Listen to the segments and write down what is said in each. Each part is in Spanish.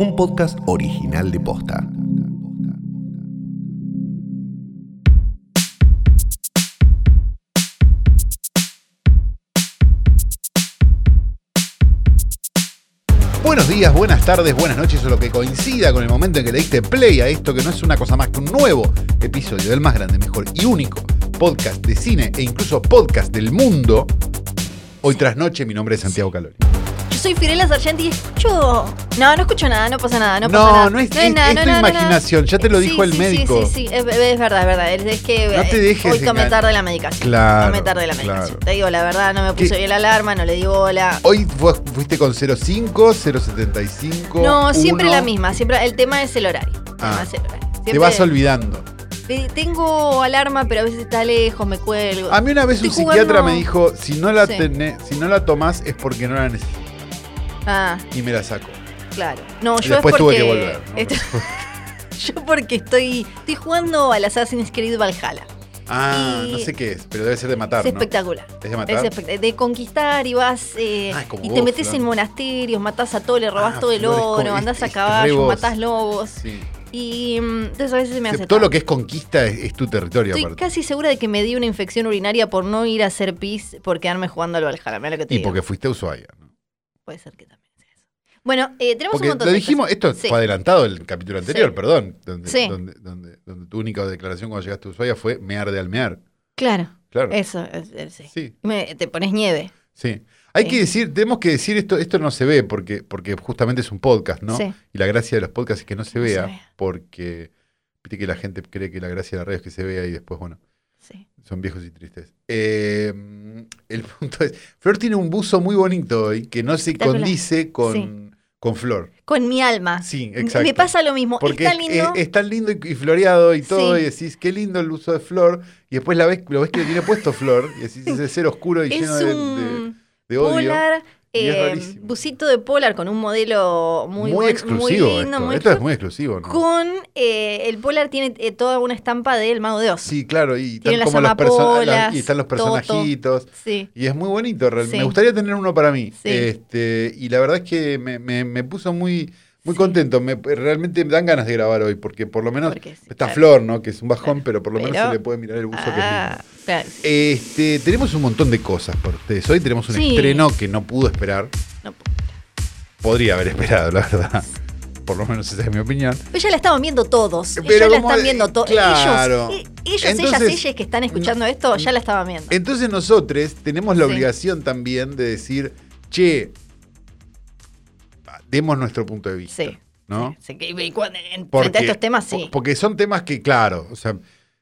un podcast original de Posta. Buenos días, buenas tardes, buenas noches o lo que coincida con el momento en que le diste play a esto que no es una cosa más que un nuevo episodio del más grande, mejor y único podcast de cine e incluso podcast del mundo. Hoy tras noche, mi nombre es Santiago Calori. Soy Firela Sargenti y escucho. No, no escucho nada, no pasa nada. No, pasa No, nada. no es- es- nada, es tu imaginación, ya te lo dijo el sí, médico. Sí, sí, sí, es, es verdad, es verdad. Es, es que No te eh, dejes hoy tomé tarde la medicación. Claro, Tomé tarde la medicación. claro. Te digo la verdad, no me puse ¿Qué? bien la alarma, no le di bola. Hoy fu- fuiste con 05, 075. No, siempre la misma. Siempre, el tema es el horario. El Ah, tema es el horario. Te vas olvidando. Eh, Tengo alarma, pero a veces está lejos, me cuelgo. A mí una vez un psiquiatra me dijo, si no la Sí. tenés, si no la tomás es porque no la necesitas. Ah, Y me la saco. claro. No, yo después es tuve porque. que volver. ¿no? Esto- yo porque estoy, estoy jugando al Assassin's Creed Valhalla. ah, y- no sé qué es, pero debe ser de matar, Es ¿no? espectacular. ¿Es de matar? Es espect- de conquistar y vas eh, Ah, y te metes en monasterios, matás a todo, le robás Ah, todo el oro, andás a caballo, matás lobos. Sí. Y mm, entonces a veces se me hace Todo lo que es conquista es, es tu territorio, Estoy aparte. casi segura de que me di una infección urinaria por no ir a hacer pis por quedarme jugando al Valhalla. Mira lo que te Y digo. porque fuiste a Ushuaia. ¿no? Puede ser que también sea eso. Bueno, eh, tenemos Porque un montón lo de dijimos, cosas. esto Sí. fue adelantado el capítulo anterior, Sí. perdón. Donde, Sí. donde, donde, donde tu única declaración cuando llegaste a Ushuaia fue mear de almear. Claro, Claro. eso, es- es- sí. Sí. Me- te pones nieve. Sí. Hay Sí. que decir, tenemos que decir esto, esto no se ve porque, porque justamente es un podcast, ¿no? Sí. Y la gracia de los podcasts es que no se No se vea, vea. porque viste que la gente cree que la gracia de la radio es que se vea y después, bueno, Sí. Son viejos y tristes. Eh, el punto es, Flor tiene un buzo muy bonito hoy que no se condice con, Sí. con Flor. Con mi alma. Sí, exacto. Me pasa lo mismo. Porque es es, tan lindo. es- es tan lindo y, floreado y todo, Sí. y decís, qué lindo el uso de Flor, y después la ves, lo ves que lo tiene puesto Flor, y decís, ese ser oscuro y es lleno de, de- de odio. polar, es eh, busito de polar con un modelo muy, Muy, buen- exclusivo muy lindo, esto. muy esto es muy exclusivo, ¿no? Con eh, el polar tiene eh, toda una estampa del mago de Oz. Sí, claro, y, Tiene están las como los y están los personajitos. Sí. Y es muy bonito, Sí. me gustaría tener uno para mí. Sí. Este, y la verdad es que me, me- me puso muy, muy Sí. contento. Me, realmente me dan ganas de grabar hoy, porque por lo menos sí, está claro. Flor, ¿no? Que es un bajón, Claro. pero por lo menos se le puede mirar el buzo que es. Ah. Este, tenemos un montón de cosas por ustedes. Hoy tenemos un Sí. estreno que no pudo esperar. No, Podría haber esperado, la verdad. Por lo menos esa es mi opinión. pero ya la estaban viendo todos. Pero ya la están viendo todos. claro. Ellos, eh, ellos Entonces, ellas, ellas que están escuchando esto, ya la estaban viendo. Entonces nosotros tenemos la obligación también de decir, che, demos nuestro punto de vista. Sí. ¿No? Sí, en- Porque- frente a estos temas, sí. po- Porque son temas que, claro, o sea,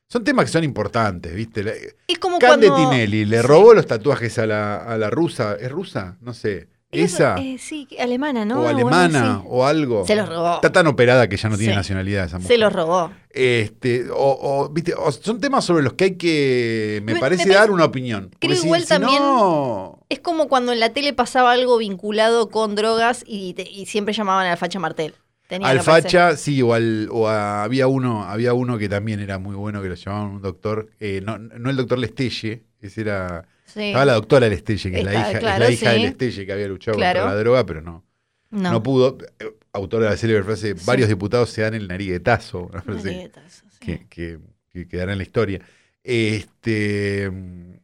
son temas que son importantes, ¿viste? Es como Cande cuando. Tinelli le robó los tatuajes a la, a la rusa. ¿Es rusa? No sé. ¿Esa? eh, sí, alemana, ¿no? o alemana, o algo. Se los robó. Está tan operada que ya no tiene Sí. nacionalidad esa mujer. Se los robó. Este, o, o, ¿viste? o son temas sobre los que hay que, me, Me- parece, me dar una opinión. creo si- igual si también- no- Es como cuando en la tele pasaba algo vinculado con drogas y, te- y siempre llamaban al facha Martel. Tenía Al facha, sí, o, al- o a- había uno, había uno que también era muy bueno, que lo llamaban un doctor, eh, no, no el doctor Lestelle, ese era, Sí. estaba la doctora Lestelle, que es la hija, es claro, la hija de sí. Lestelle que había luchado Claro. contra la droga, pero no, no, No. pudo. Eh, Autora de la célebre frase, Sí. varios diputados se dan el nariguetazo, una frase Nariguetazo, sí. que, que, que quedará en la historia. Este,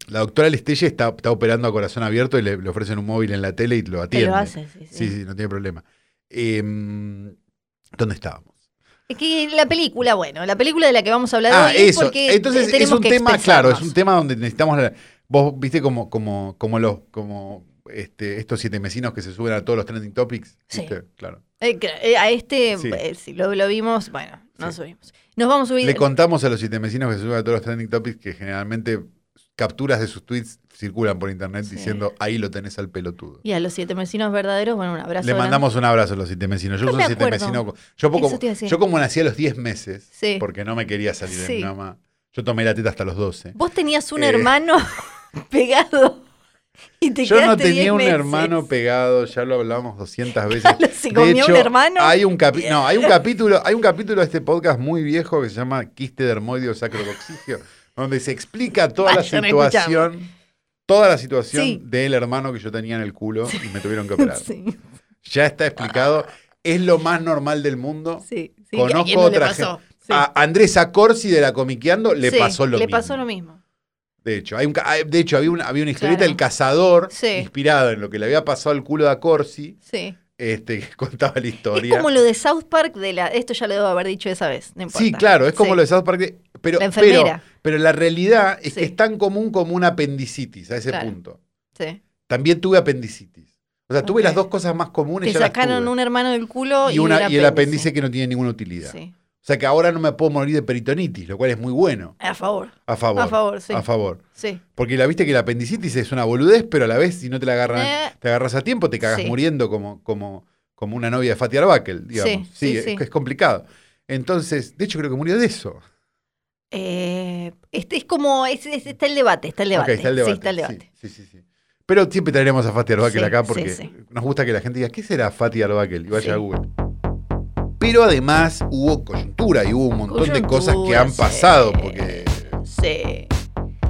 la doctora Lestelle está, está operando a corazón abierto y le, le ofrecen un móvil en la tele y lo atiende. lo hace, sí, sí. Sí, no tiene problema. Em, ¿Dónde estábamos? Es que la película, bueno, la película de la que vamos a hablar Ah, hoy es eso. porque Entonces es un que tema, claro, es un tema donde necesitamos. la- vos viste como, como, como los, como este, estos siete mesinos que se suben a todos los trending topics. Sí. Claro. Eh, eh, a este, Sí. eh, si lo, lo vimos, bueno, nos Sí. subimos. Nos vamos a subir. Le contamos a los siete mesinos que se suben a todos los trending topics que generalmente capturas de sus tweets circulan por internet Sí. diciendo ahí lo tenés al pelotudo. Y a los siete vecinos verdaderos, bueno, un abrazo. Le grande. mandamos un abrazo a los siete mesinos. Yo No soy me siete mesino. Yo, poco- yo como nací a los 10 meses, Sí. porque no me quería salir de Sí. mi mamá. Yo tomé la teta hasta los 12. Vos tenías un Eh. hermano pegado y te Yo no tenía 10 un meses. hermano pegado, ya lo hablamos 200 veces. Claro, se De comió un hecho, hermano. Hay un, capi- no, hay un capítulo, hay un capítulo de este podcast muy viejo que se llama Quiste de Hermodio Sacrocoxigio, donde se explica toda la Vayan a situación, toda la situación Sí. del hermano que yo tenía en el culo y me tuvieron que operar. Sí. Ya está explicado. es lo más normal del mundo. Sí, sí. ¿que ¿A Conozco quién no le otra pasó? gente. Sí. A Andrés Acorsi de la Comiqueando le Sí, pasó lo le mismo. pasó lo mismo. De hecho, hay un de hecho había, una, había una historieta Claro. del cazador Sí. inspirada en lo que le había pasado al culo de Acorsi, Sí. este, que contaba la Es historia. como lo de South Park de la. Esto ya lo debo haber dicho esa vez. No. Sí, claro, es como Sí. lo de South Park. de- Pero, La pero, la realidad es Sí. que es tan común como una apendicitis a ese Claro. punto. Sí. También tuve apendicitis. O sea, tuve las dos cosas más comunes. Te ya las sacaron tuve. un hermano del culo y, y, una, el y el apéndice que no tiene ninguna utilidad. Sí. O sea que ahora no me puedo morir de peritonitis, lo cual es muy bueno. A favor. A favor. A favor, sí. A favor. Sí. Porque la viste que la apendicitis es una boludez, pero a la vez, si no te la agarran, Eh. te agarras a tiempo, te cagas Sí. muriendo como, como, como una novia de Fatih Arbakel, digamos. Sí, sí, es, sí. es complicado. Entonces, de hecho, creo que murió de eso. Eh, este es como. es- es- está el debate. Está el debate. está el debate. Sí, está el debate. Sí, sí, sí. Pero siempre traeremos a Fatih Arbakel acá porque sí. nos gusta que la gente diga, ¿qué será Fatih Arbakel? Y vaya a Google. Pero además hubo coyuntura y hubo un montón de cosas que han pasado. sí. Porque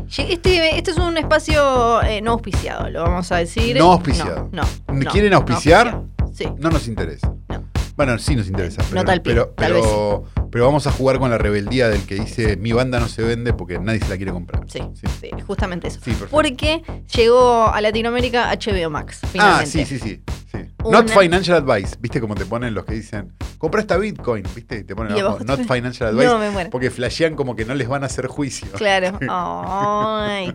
Sí. Este, este es un espacio eh, no auspiciado, lo vamos a decir. No auspiciado. No. no, no, ¿Quieren no auspiciar? auspiciado. Sí. no nos interesa. No. Bueno, sí nos interesa. No Pero, tal pie, pero, tal pero, pero vamos a jugar con la rebeldía del que dice mi banda no se vende porque nadie se la quiere comprar. Sí, sí, justamente eso. Sí. Porque llegó a Latinoamérica HBO Max, Ah, finalmente. sí, sí, sí. sí. Una- Not financial advice. ¿Viste cómo te ponen los que dicen, compra esta Bitcoin? ¿Viste? Y te ponen Y abajo, not financial advice. No, me muero. Porque flashean como que no les van a hacer juicio. Claro. Ay.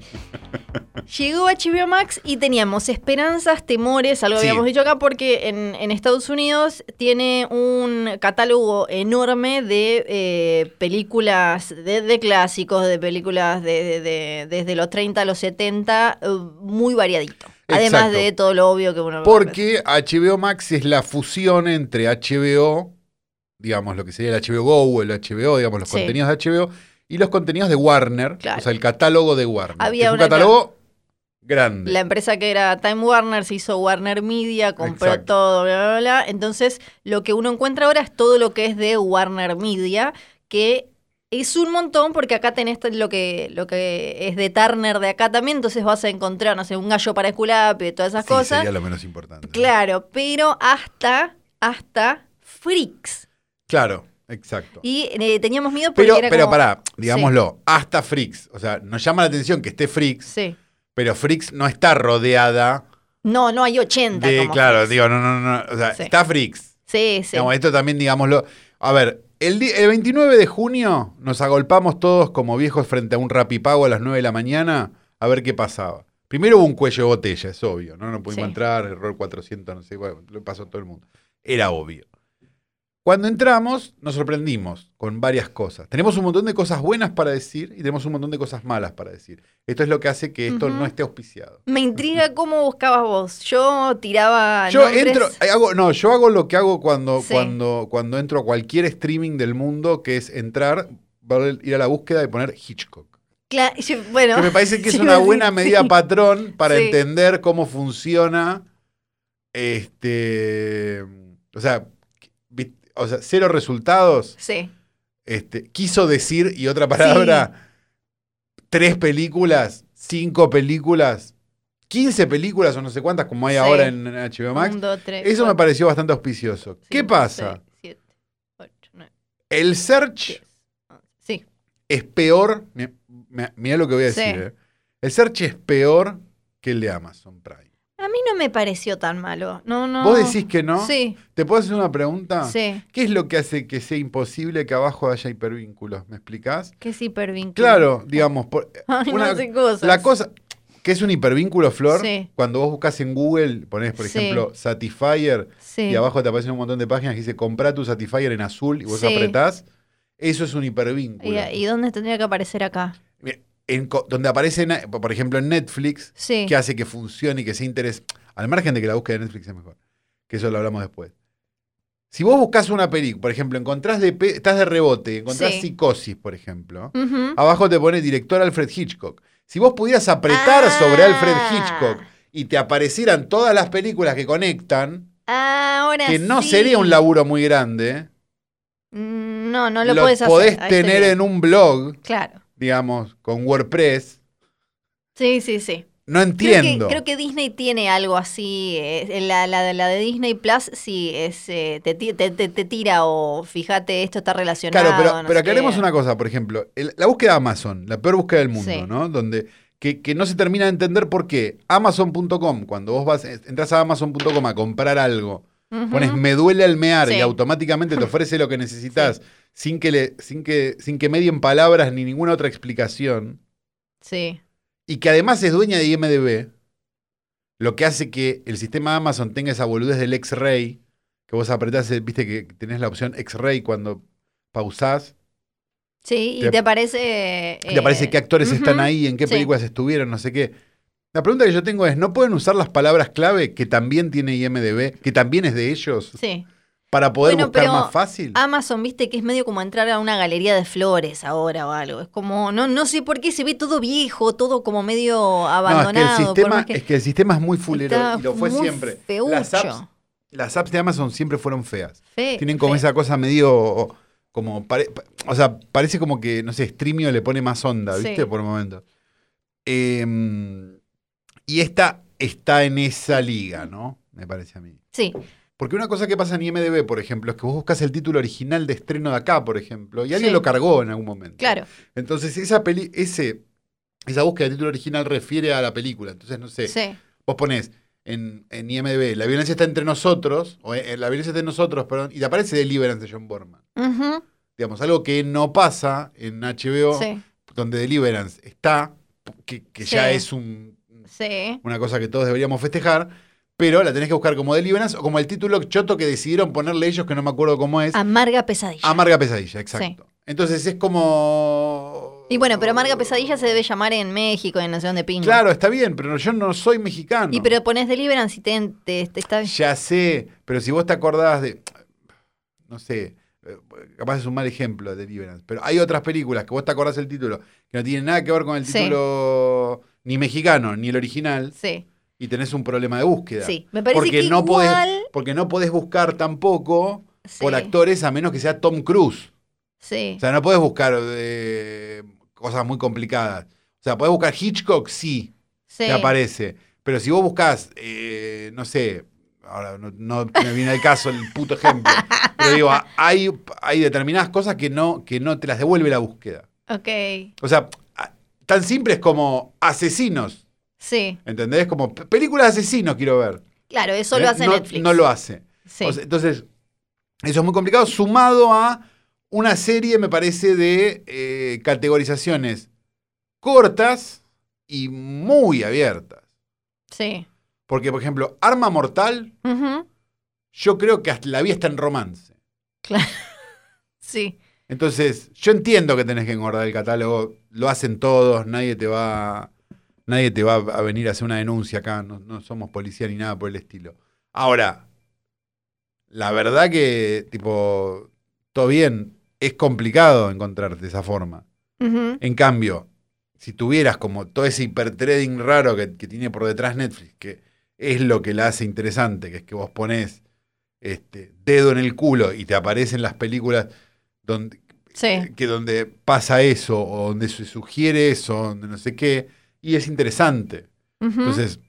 Llegó HBO Max y teníamos esperanzas, temores, algo Sí. habíamos dicho acá, porque en, en Estados Unidos tiene un catálogo enorme de eh, películas, de, de clásicos, de películas de, de- de- desde los 30 a los 70, eh, muy variadito. Además Exacto. de todo lo obvio que uno... Porque HBO Max es la fusión entre HBO, digamos, lo que sería el HBO Go o el HBO, digamos, los Sí. contenidos de HBO, y los contenidos de Warner, Claro. o sea, el catálogo de Warner. Había es un catálogo grande. La empresa que era Time Warner se hizo Warner Media, compró Exacto. todo, bla, bla, bla. Entonces, lo que uno encuentra ahora es todo lo que es de Warner Media, que es un montón, porque acá tenés lo que, lo que es de Turner de acá también, entonces vas a encontrar, no sé, un gallo para Esculapio y todas esas Sí, cosas. sería lo menos importante. Claro, pero hasta, hasta Freaks. Claro, exacto. Y eh, teníamos miedo porque Pero, era pero como- pará, digámoslo, hasta Freaks. O sea, nos llama la atención que esté Freaks, Sí. pero Freaks no está rodeada No, no hay 80 de. como Claro, Freaks. digo, no, no, no. O sea, está Freaks. Sí, sí. Digamos, esto también, digámoslo. A ver, el, el 29 de junio nos agolpamos todos como viejos frente a un rapipago a las 9 de la mañana a ver qué pasaba. Primero hubo un cuello de botella, es obvio, ¿no? No pudimos Sí. entrar, error 400, no sé, bueno, lo pasó a todo el mundo. Era obvio. Cuando entramos, nos sorprendimos con varias cosas. Tenemos un montón de cosas buenas para decir y tenemos un montón de cosas malas para decir. Esto es lo que hace que esto no esté auspiciado. Me intriga cómo buscabas vos. Yo tiraba Yo nombres- entro, eh, hago, no, yo hago lo que hago cuando, Sí. cuando, cuando entro a cualquier streaming del mundo, que es entrar, ir a la búsqueda y poner Hitchcock. Cla- yo- bueno, Que me parece que es una buena medida sí. patrón para Sí. entender cómo funciona. Este. O sea, o sea, cero resultados. Sí, Este, quiso decir, y otra palabra, tres películas, cinco películas, 15 películas o no sé cuántas, como hay Sí. ahora en HBO Max. Un, dos, tres, Eso me pareció bastante auspicioso. ¿Qué pasa? seis, siete, ocho, nueve, El search. Sí, es peor. Mira lo que voy a decir. eh. El search es peor que el de Amazon Prime. A mí no me pareció tan malo. No, no. ¿Vos decís que no? Sí, ¿Te puedo hacer una pregunta? sí. ¿Qué es lo que hace que sea imposible que abajo haya hipervínculos? ¿Me explicás? Que es hipervínculo. Claro, digamos, por- Ay, una- no sé cosas. la cosa que es un hipervínculo, Flor, Sí. cuando vos buscas en Google, ponés, por Sí. ejemplo, Satisfyer, Sí. y abajo te aparecen un montón de páginas que dice compra tu Satisfyer en azul y vos Sí. apretás, eso es un hipervínculo. ¿Y, y dónde tendría que aparecer acá? En donde aparece, por ejemplo, en Netflix, Sí. que hace que funcione y que sea interés, al margen de que la búsqueda de Netflix es mejor, que eso lo hablamos después. Si vos buscas una película, por ejemplo, encontrás de estás de rebote, encontrás Sí. psicosis, por ejemplo, abajo te pone director Alfred Hitchcock. Si vos pudieras apretar sobre Alfred Ah. Hitchcock y te aparecieran todas las películas que conectan, Ahora que no sería un laburo muy grande, Mm, No, no lo, puedes hacer. podés tener en un blog, Claro. Digamos, con WordPress, Sí, sí, sí. no entiendo. Creo que, Disney tiene algo así. eh, la, la- la de Disney Plus sí es eh, te, te- te- te tira o fíjate, esto está relacionado. Claro, pero, no pero qué. aclaremos una cosa, por ejemplo, el- la búsqueda de Amazon, la peor búsqueda del mundo, Sí. ¿no? Donde que, que no se termina de entender por qué Amazon.com, cuando vos vas, entras a Amazon.com a comprar algo, Pones me duele al mear y Sí. automáticamente te ofrece lo que necesitas sin que le, sin que, sin que medien palabras ni ninguna otra explicación, Sí. y que además es dueña de IMDB, lo que hace que el sistema de Amazon tenga esa boludez del X-Ray, que vos apretás, eh, viste que tenés la opción X-Ray cuando pausás. Sí, y Te- te aparece. Y te aparece eh, qué actores están ujú, ahí, en qué sí. películas estuvieron, no sé qué. La pregunta que yo tengo es, ¿no pueden usar las palabras clave que también tiene IMDB, que también es de ellos, Sí. para poder Bueno, buscar pero más fácil? Amazon, viste que es medio como entrar a una galería de flores ahora o algo. Es como, no, no sé por qué se ve todo viejo, todo como medio no, es que, abandonado. el sistema, que es que el sistema es muy fulero y lo fue siempre. feucho. Las apps, las apps de Amazon siempre fueron feas. Fe- Tienen como fe- esa cosa medio como pare- o sea, parece como que, no sé, Streamio le pone más onda, ¿viste? Sí. Por momentos. Em, y esta está en esa liga, ¿no? Me parece a mí. Sí, Porque una cosa que pasa en IMDB, por ejemplo, es que vos buscas el título original de estreno de acá, por ejemplo, y alguien Sí. lo cargó en algún momento. claro. Entonces, esa peli, ese, esa búsqueda de título original refiere a la película. Entonces, no sé, Sí. vos pones en, en IMDB, la violencia está entre nosotros, o eh, la violencia está en nosotros, perdón, y te aparece Deliverance de John Borman. Ujú, Digamos, algo que no pasa en HBO, sí. donde Deliverance está, que, que ya es un, Sí. una cosa que todos deberíamos festejar, pero la tenés que buscar como Deliverance o como el título choto que decidieron ponerle ellos, que no me acuerdo cómo es. Amarga pesadilla. Amarga Pesadilla, exacto. Entonces es como... y bueno, pero Amarga pesadilla se debe llamar en México, en Nación de Pingo. Claro, está bien, pero yo no soy mexicano. Y pero pones Deliverance y te, te- te está. Ya sé, pero si vos te acordás de... No sé, capaz es un mal ejemplo de Deliverance, pero hay otras películas que vos te acordás el título, que no tienen nada que ver con el Sí. Ni mexicano, ni el original, Sí, y tenés un problema de búsqueda. sí. Me parece porque, que no podés, igual. porque no podés buscar tampoco por actores a menos que sea Tom Cruise. Sí. O sea, no podés buscar eh, cosas muy complicadas. O sea, podés buscar Hitchcock, sí, sí. te aparece. Pero si vos buscás, eh, no sé, ahora no, no me viene al caso el puto ejemplo, pero digo, hay, hay determinadas cosas que no, que no te las devuelve la búsqueda. Ok. O sea, tan simple es como asesinos, Sí. ¿entendés? Como películas de asesinos quiero ver. Claro, eso ¿eh? lo hace no, Netflix. No lo hace. Sí. O sea, entonces, eso es muy complicado, sumado a una serie, me parece, de eh, categorizaciones cortas y muy abiertas. sí. Porque, por ejemplo, Arma Mortal, Ujú. yo creo que hasta la vi está en romance. Claro. Sí. Entonces, yo entiendo que tenés que engordar el catálogo, lo hacen todos, nadie te va, nadie te va a venir a hacer una denuncia acá, no, no somos policía ni nada por el estilo. Ahora, la verdad que, tipo, todo bien, es complicado encontrarte esa forma. En cambio, si tuvieras como todo ese hipertrading raro que, que tiene por detrás Netflix, que es lo que la hace interesante, que es que vos ponés este, dedo en el culo y te aparecen las películas donde, Sí. que donde pasa eso, o donde se sugiere eso, donde no sé qué, y es interesante. Entonces,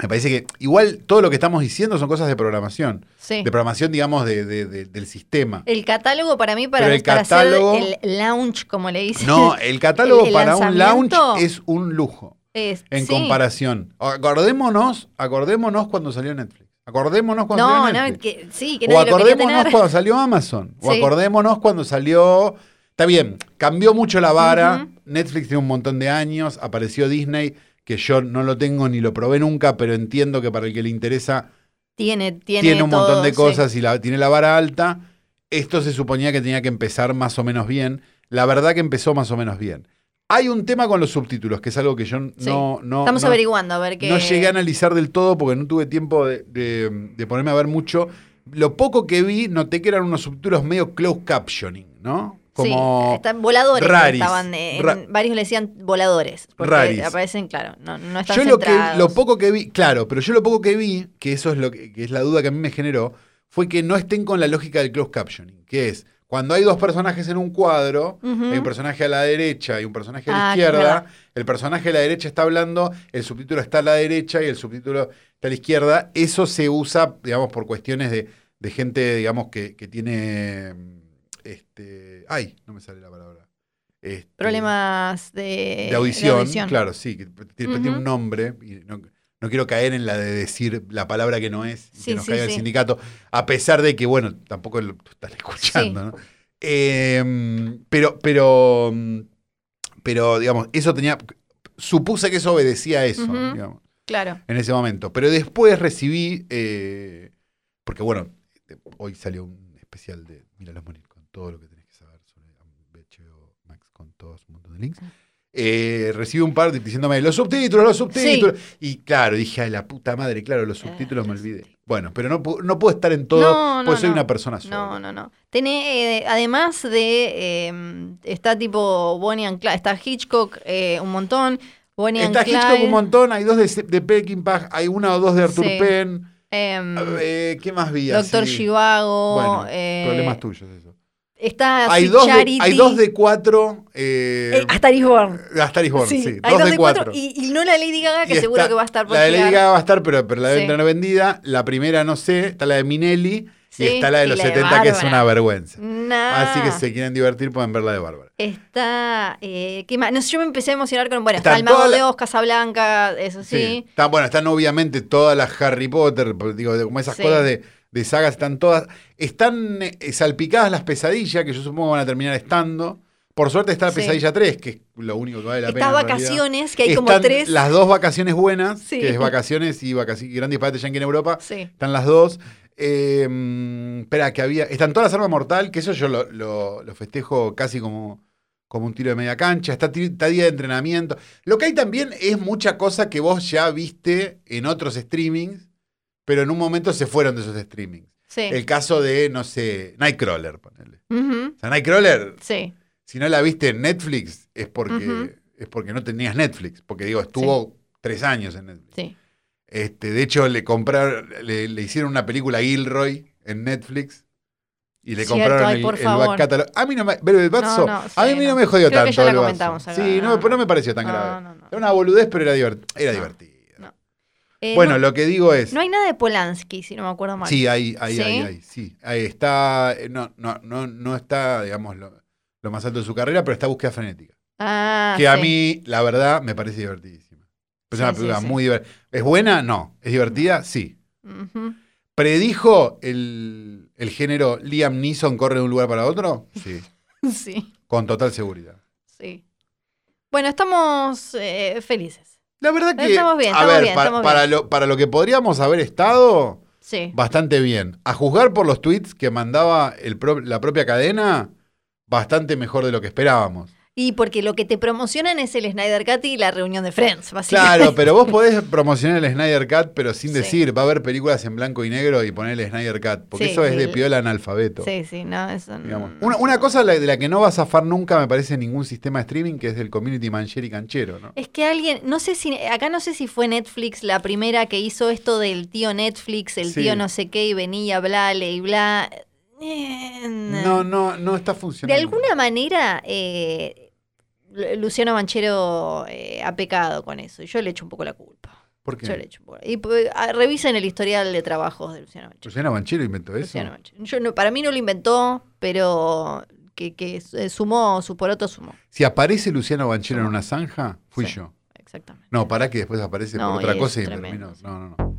me parece que igual todo lo que estamos diciendo son cosas de programación, Sí. de programación, digamos, de- de- de- del sistema. El catálogo para mí, para, el para catálogo- hacer el lounge, como le dicen. No, el catálogo El- el para un lounge lanzamiento- es un lujo. es- En sí. comparación. Acordémonos, acordémonos cuando salió Netflix. Acordémonos cuando No, salió no, Netflix. que, sí, que o lo acordémonos tener. cuando salió Amazon. O Sí. acordémonos cuando salió. Está bien, cambió mucho la vara. Netflix tiene un montón de años. Apareció Disney, que yo no lo tengo ni lo probé nunca, pero entiendo que para el que le interesa Tiene, tiene, tiene, un todo, montón de sí. cosas y la, tiene la vara alta. Esto se suponía que tenía que empezar más o menos bien. La verdad que empezó más o menos bien. Hay un tema con los subtítulos, que es algo que yo Sí. no, no, Estamos no- averiguando a ver qué. no llegué a analizar del todo porque no tuve tiempo de, de- de ponerme a ver mucho. Lo poco que vi, noté que eran unos subtítulos medio closed captioning, ¿no? Como sí, están voladores. raris. Estaban, eh, en- Ra- varios le decían voladores. Porque Raris. aparecen, claro, no, no están yo lo que lo poco que vi, claro, pero yo lo poco que vi, que eso es lo que, que es la duda que a mí me generó, fue que no estén con la lógica del closed captioning, que es cuando hay dos personajes en un cuadro, hay un personaje a la derecha y un personaje a la Ah, izquierda, el personaje a la derecha está hablando, el subtítulo está a la derecha y el subtítulo está a la izquierda. Eso se usa, digamos, por cuestiones de, de gente, digamos, que, que tiene. mm, Este. Ay, no me sale la palabra. Este, Problemas de, de audición, claro, sí, que tiene un nombre. Y no, no quiero caer en la de decir la palabra que no es y Sí, que nos sí, caiga el sindicato, a pesar de que, bueno, tampoco lo están escuchando, ¿no? Eh, pero, pero, mm, pero, digamos, eso tenía. Supuse que eso obedecía a eso, digamos, Claro. en ese momento. Pero después recibí. eh, porque, bueno, hoy salió un especial de Míralos morir con todo lo que tenés que saber sobre HBO Max con todos un montón de links. Eh, recibí un par de- diciéndome los subtítulos, los subtítulos. Y claro, dije, ay, la puta madre, claro, los subtítulos me olvidé. Bueno, pero no, no puedo estar en todo No, no, porque soy una persona sola. No, no, no. Tiene, eh, además de. eh, está tipo Bonnie and Clyde. Está Hitchcock eh, un montón. Bonnie Está and Clyde. Hitchcock un montón, hay dos de, de Peckinpah, hay una o dos de Arthur Sí. Penn. em, Eh, ¿Qué más vi? Doctor. Bueno, eh, problemas tuyos eso. Está Hay dos, de, hay dos de cuatro. Eh, eh, hasta Is Born. A Star is Born, sí. hay dos, de cuatro. Y, y no la Lady Gaga, que Y seguro está- que va a estar por La de Lady. Gaga va a estar, pero, pero la de Sí. no vendida. La primera no sé, está la de Minelli. Sí, y está la de los la de 70, que es una vergüenza. Nah. Así que si se quieren divertir, pueden ver la de Bárbara. Está. Eh, ¿Qué más? No sé, yo me empecé a emocionar con. Bueno, está el Mago de Oz, Casablanca, eso sí. Están, bueno, están obviamente todas las Harry Potter, digo, como esas Sí. cosas de, de sagas, están todas. Están eh, salpicadas las pesadillas, que yo supongo van a terminar estando. Por suerte está la Sí. pesadilla 3, que es lo único que vale la pena. Realidad. vacaciones, que hay como tres. Las dos vacaciones buenas, Sí. que es vacaciones y vacaciones, Gran Disparate Yankee en Europa. Sí. Están las dos. Eh, espera, que había. Están todas las armas mortal, que eso yo lo, lo- lo festejo casi como, como un tiro de media cancha. Está día de entrenamiento. Lo que hay también es mucha cosa que vos ya viste en otros streamings, pero en un momento se fueron de esos streamings. Sí. El caso de, no sé, Nightcrawler, ponele. Ujú, O sea, Nightcrawler, Sí. si no la viste en Netflix, es porque, es porque no tenías Netflix. Porque digo, estuvo tres años en Netflix. Sí. Este, de hecho, le compraron, le, le hicieron una película a Gilroy en Netflix y le Cierto, compraron ay, el, el back catalog. A mí no me, No, no, a mí sí, no, me jodió Creo tanto. que ya la comentamos acá, Sí, no, no, me pareció tan grave. no, no. Era una boludez, pero era, divert- era divertido. Eh, Bueno, no, lo que digo es. no hay nada de Polanski, si no me acuerdo mal. Sí, ahí, ahí, ¿Sí? ahí, ahí, sí. Ahí está, eh, no, no, no, no está, digamos, lo, lo más alto de su carrera, pero está Búsqueda Frenética. Ah, que a mí, la verdad, me parece divertidísima. Es Sí, una película muy divertida. ¿Es buena? No. ¿Es divertida? Sí. ¿Predijo el, el género Liam Neeson corre de un lugar para otro? Sí, Sí, con total seguridad. sí. Bueno, estamos eh, felices. La verdad que, Estamos bien, a estamos ver, bien, pa- estamos para. Lo, para lo que podríamos haber estado, Sí. bastante bien. A juzgar por los tweets que mandaba el pro- la propia cadena, bastante mejor de lo que esperábamos. Y porque lo que te promocionan es el Snyder Cut y la reunión de Friends, básicamente. Claro, pero vos podés promocionar el Snyder Cut, pero sin Sí. decir, va a haber películas en blanco y negro y poner el Snyder Cut, porque Sí, eso es de el- piola analfabeto. Sí, sí, no, eso no-. Una, una cosa de la que no va a zafar nunca, me parece, ningún sistema de streaming, que es del community manchero y canchero, ¿no? Es que alguien, no sé si, acá no sé si fue Netflix la primera que hizo esto del tío Netflix, el Sí. tío no sé qué, y venía, bla, y bla. Eh, No, no, no está De funcionando. alguna manera, eh, Luciano Manchero eh, ha pecado con eso. Y yo le echo un poco la culpa. ¿Por qué? Yo le echo un poco. Y pues, ah, revisen el historial de trabajos de Luciano Manchero. Luciano Manchero inventó eso. Luciano Manchero. Yo no, para mí no lo inventó, pero que, que eh, sumó, su poroto sumó. Si aparece Luciano Banchero en una zanja, fui Sí. yo. Exactamente. No, para que después aparece No, por otra y cosa y sí. No, no, no.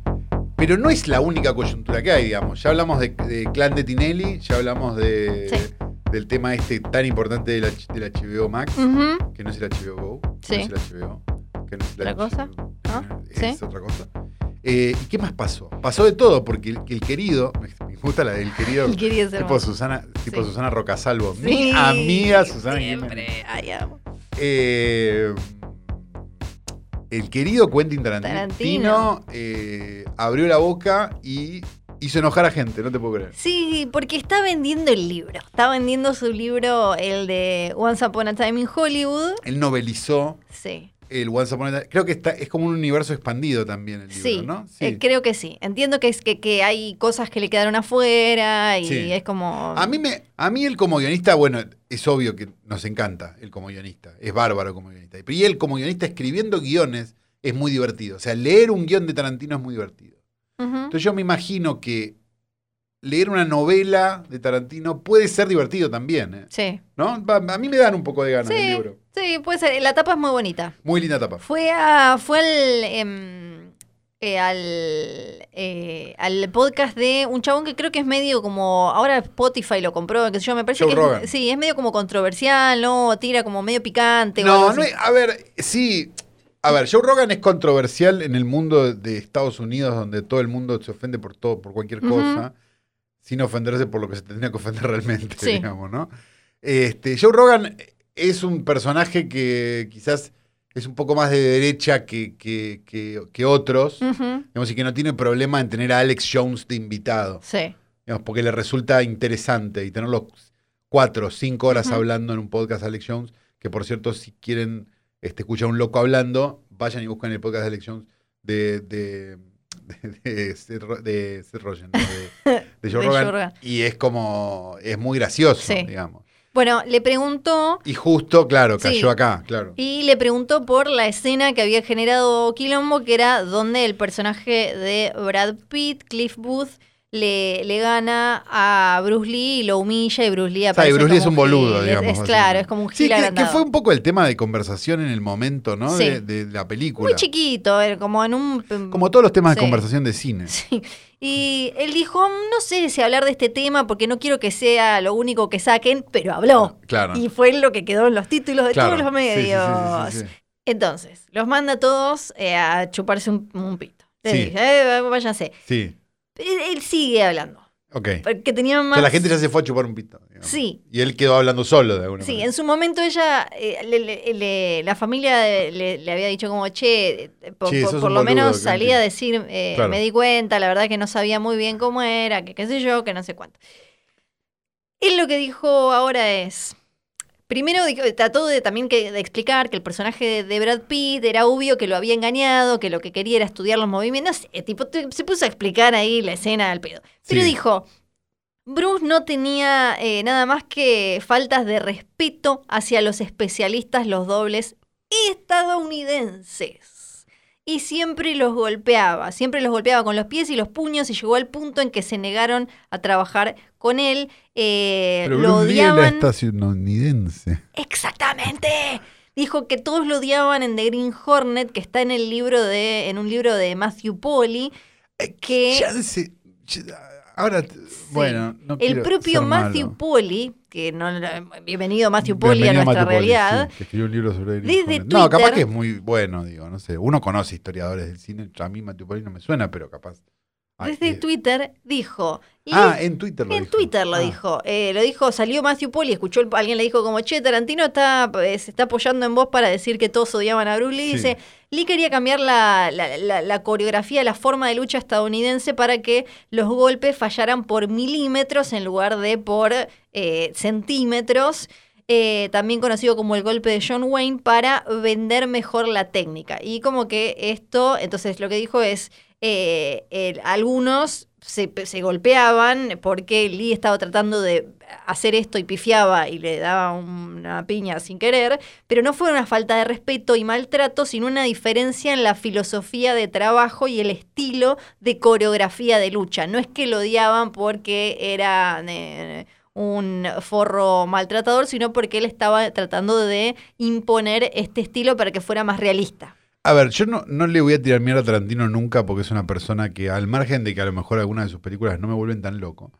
Pero no es la única coyuntura que hay, digamos. Ya hablamos de, de Clan de Tinelli, ya hablamos de, Sí. Del tema este tan importante del, HBO Max, Ujú. que no es el HBO Go, Sí. no es el HBO, que no es el ¿Otra cosa? ¿Ah? Es ¿Sí? otra cosa. Eh, ¿Y qué más pasó? Pasó de todo, porque el, el querido, me gusta la del querido, El querido tipo Susana, tipo Sí. Susana Rocasalvo, mi amiga Susana. Siempre. Ay, amo. Eh, el querido Quentin Tarantino, Tarantino. eh, abrió la boca y hizo enojar a gente, no te puedo creer. Sí, porque está vendiendo el libro. Está vendiendo su libro, el de Once Upon a Time in Hollywood. Él novelizó Sí. el Once Upon a Time. Creo que está, es como un universo expandido también el libro, Sí, ¿no? eh, creo que sí. Entiendo que es que, que hay cosas que le quedaron afuera y Sí. es como. A mí, me, a mí él como guionista, bueno, es obvio que nos encanta él como guionista. Es bárbaro como guionista. Y él como guionista escribiendo guiones es muy divertido. O sea, leer un guion de Tarantino es muy divertido. Entonces yo me imagino que leer una novela de Tarantino puede ser divertido también. ¿eh? Sí. ¿No? A mí me dan un poco de ganas Sí. del libro. Sí, puede ser. La tapa es muy bonita. Muy linda tapa. Fue a, fue al, em, eh, al, eh, al podcast de un chabón que creo que es medio como, ahora Spotify lo compró, que sé yo, me parece Joe que Rogan. es, sí, es medio como controversial, ¿no? Tira como medio picante. o algo No, no a ver, sí. A ver, Joe Rogan es controversial en el mundo de Estados Unidos, donde todo el mundo se ofende por todo, por cualquier cosa, sin ofenderse por lo que se tendría que ofender realmente, Sí. digamos, ¿no? Este, Joe Rogan es un personaje que quizás es un poco más de derecha que, que, que- que otros, digamos, y que no tiene problema en tener a Alex Jones de invitado, Sí. digamos, porque le resulta interesante y tenerlo cuatro o cinco horas hablando en un podcast de Alex Jones, que por cierto, si quieren este, escuchar a un loco hablando, vayan y busquen el podcast de Jones de, de, de, de de Rogen, de, de Joe De Rogan, y es como, es muy gracioso, Sí. digamos. Bueno, le preguntó Y justo, claro, Sí. cayó acá, claro. y le preguntó por la escena que había generado Quilombo, que era donde el personaje de Brad Pitt, Cliff Booth, le, le gana a Bruce Lee y lo humilla y Bruce Lee O sea, y aparece Bruce Lee es un boludo, gil. digamos. Es, es claro, es como un Sí, que, que fue un poco el tema de conversación en el momento, ¿no? Sí. De, de la película. Muy chiquito, eh, como en un... Como todos los temas de conversación de cine. Sí. Y él dijo, no sé si hablar de este tema porque no quiero que sea lo único que saquen, pero habló. Claro. Y fue lo que quedó en los títulos de Claro. todos los medios. sí. Entonces, los manda a todos eh, a chuparse un, un pito. Le Sí. dije, "Eh, váyanse. Sí, Él, él sigue hablando. ok. Porque tenía O más... sea, la gente ya se fue a chupar un pito. digamos. Sí. Y él quedó hablando solo de alguna Sí, manera. en su momento ella, eh, le- le- le- la familia le, había dicho como, che, eh, por, lo menos Clancy". salía a decir, eh, Claro. me di cuenta, la verdad que no sabía muy bien cómo era, que qué sé yo, que no sé cuánto. Él lo que dijo ahora es, primero dijo- trató de también que, de explicar que el personaje de, Brad Pitt era obvio que lo había engañado, que lo que quería era estudiar los movimientos, sé, tipo, se puso a explicar ahí la escena al pedo. Pero Sí. dijo, Bruce no tenía eh, nada más que faltas de respeto hacia los especialistas, los dobles estadounidenses. Y siempre los golpeaba, siempre los golpeaba con los pies y los puños y llegó al punto en que se negaron a trabajar con él. eh, Pero lo era odiaban. estadounidense. Exactamente. Dijo que todos lo odiaban en The Green Hornet, que está en el libro de, en un libro de Matthew Polly, que Ya se- ya- ahora, bueno, no el propio ser Matthew malo. Polly, que no bienvenido Matthew Polly Bienvenido a nuestra Matthew realidad. sí, que escribió un libro sobre Green Desde Hornet. No, capaz Twitter- que es muy bueno, digo, no sé. Uno conoce historiadores del cine. A mí Matthew Polly no me suena, pero capaz. Desde eh, Twitter dijo. Ah, "Les en Twitter lo En dijo. Twitter lo Ah, dijo. Eh, lo dijo, salió Matthew Polly, escuchó, el- alguien le dijo como, che, Tarantino está, eh, se está apoyando en vos para decir que todos odiaban a Bruce Lee. Sí. Dice, Lee quería cambiar la, la- la- la coreografía, la forma de lucha estadounidense para que los golpes fallaran por milímetros en lugar de por eh, centímetros. eh, también conocido como el golpe de John Wayne, para vender mejor la técnica. Y como que esto, entonces lo que dijo es, eh, algunos se, se golpeaban porque Lee estaba tratando de hacer esto y pifiaba y le daba una piña sin querer, pero no fue una falta de respeto y maltrato, sino una diferencia en la filosofía de trabajo y el estilo de coreografía de lucha. No es que lo odiaban porque era eh, un forro maltratador, sino porque él estaba tratando de imponer este estilo para que fuera más realista. A ver, yo no, no le voy a tirar mierda a Tarantino nunca porque es una persona que, al margen de que a lo mejor algunas de sus películas no me vuelven tan loco,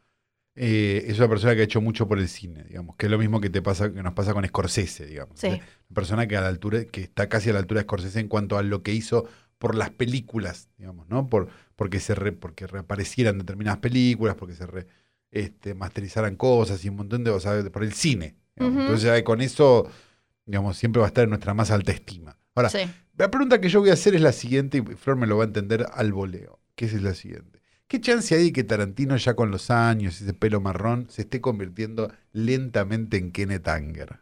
eh, es una persona que ha hecho mucho por el cine, digamos, que es lo mismo que te pasa, que nos pasa con Scorsese, digamos. Sí. Una persona que a la altura, que está casi a la altura de Scorsese en cuanto a lo que hizo por las películas, digamos, ¿no? Por, porque se re- porque reaparecieran determinadas películas, porque se re- este, masterizaran cosas y un montón de sea, por el cine. digamos. Ujú. Entonces, con eso, digamos, siempre va a estar en nuestra más alta estima. Ahora, Sí. la pregunta que yo voy a hacer es la siguiente, y Flor me lo va a entender al voleo, que es la siguiente. ¿Qué chance hay de que Tarantino ya con los años, ese pelo marrón, se esté convirtiendo lentamente en Kenneth Anger?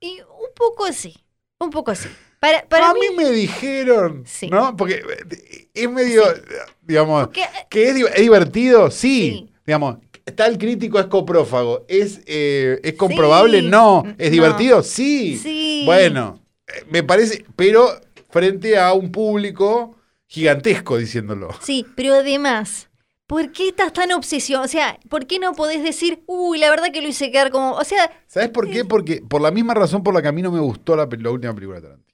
Y un poco así. Un poco así. Para, para a mí, mí me dijeron, Sí. ¿no? Porque eh, es medio, digamos, Porque- que es, di- es divertido, sí. Sí. Digamos, tal crítico es coprófago. ¿Es, eh, ¿es comprobable? No. No. ¿Es divertido? Sí. Sí. Bueno, eh, me parece, pero frente a un público gigantesco diciéndolo. Sí, pero además, ¿por qué estás tan obsesionado? O sea, ¿por qué no podés decir, uy, la verdad que lo hice quedar como. O sea, ¿Sabes por qué? Porque por la misma razón por la que a mí no me gustó la, la última película de Tarantino.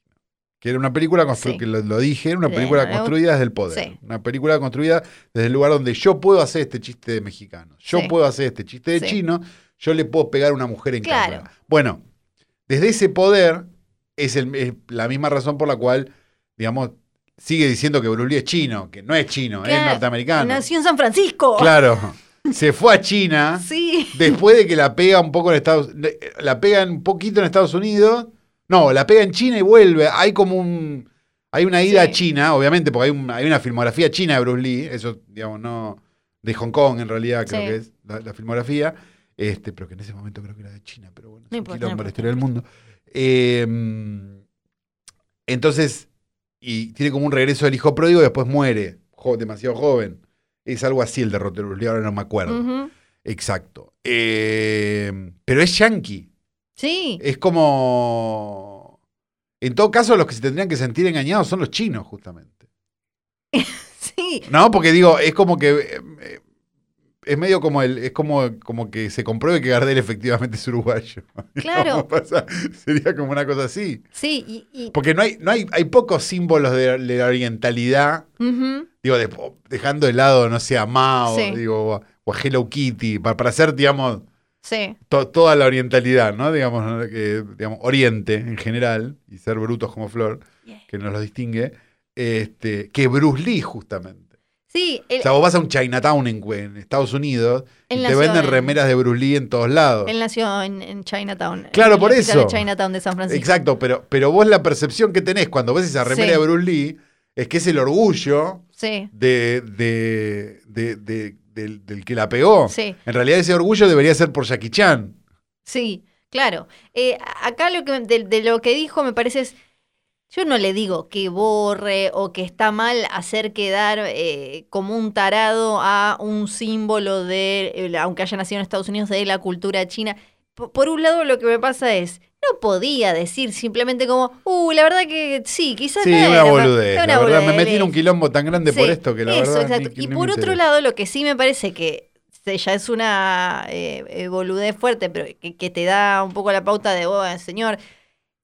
Que era una película construida, Sí. que lo, lo dije, era una película construida desde el poder. Sí. Una película construida desde el lugar donde yo puedo hacer este chiste de mexicano. Yo Sí. puedo hacer este chiste de chino. Yo le puedo pegar a una mujer en Claro. cámara. Bueno, desde ese poder es, el- es la misma razón por la cual, digamos, sigue diciendo que Bruce Lee es chino, que no es chino, es norteamericano. Nació en San Francisco. Claro. Se fue a China. Sí. Después de que la pega un poco en Estados la pega un poquito en Estados Unidos. No, la pega en China y vuelve. Hay como un. Hay una ida Sí. a China, obviamente, porque hay, un- hay una filmografía china de Bruce Lee. Eso, digamos, no. De Hong Kong, en realidad, creo Sí. que es la, la filmografía. Este, pero que en ese momento creo que era de China, pero bueno, es No un importa, quilombo la historia del mundo. Eh, entonces, y tiene como un regreso del hijo pródigo y después muere, jo- demasiado joven. Es algo así el derrotero de Lee, ahora no me acuerdo. Exacto. Eh, pero es yankee. Sí. Es como. En todo caso, los que se tendrían que sentir engañados son los chinos, justamente. Sí. No, porque digo, es como que. eh, eh, es medio como el. Es como, como que se compruebe que Gardel efectivamente es uruguayo. Claro. Sería como una cosa así. Sí. Y, y- Porque no hay, no hay, hay pocos símbolos de, de la orientalidad. Digo, de- dejando de lado, no sé, a Mao, Sí. digo, o a- Hello Kitty, para, para hacer, digamos, Sí. to- toda la orientalidad, ¿no? Digamos, ¿no? que, digamos, Oriente en general, y ser brutos como Flor, que nos los distingue, este, que Bruce Lee, justamente. Sí. el- O sea, vos vas a un Chinatown en, en Estados Unidos Él y te venden en- remeras de Bruce Lee en todos lados. Él nació en, en Chinatown. Claro, en por eso. de Chinatown de San Francisco. Exacto, pero, pero vos la percepción que tenés cuando ves esa remera Sí. de Bruce Lee es que es el orgullo Sí. de, de- de- de- del, del que la pegó. Sí. En realidad ese orgullo debería ser por Jackie Chan. Sí, claro. Eh, acá lo que de, de lo que dijo me parece es, yo no le digo que borre o que está mal hacer quedar eh, como un tarado a un símbolo de, eh, aunque haya nacido en Estados Unidos, de la cultura china. Por, por un lado lo que me pasa es, no podía decir simplemente como, uh, la verdad que sí, quizás Sí, no una boludez. La verdad, me metí en un quilombo tan grande por esto que la eso, verdad. exacto. ni- y por otro interesa. lado, lo que sí me parece que ya es una eh, eh, boludez fuerte, pero que, que te da un poco la pauta de, oh, señor,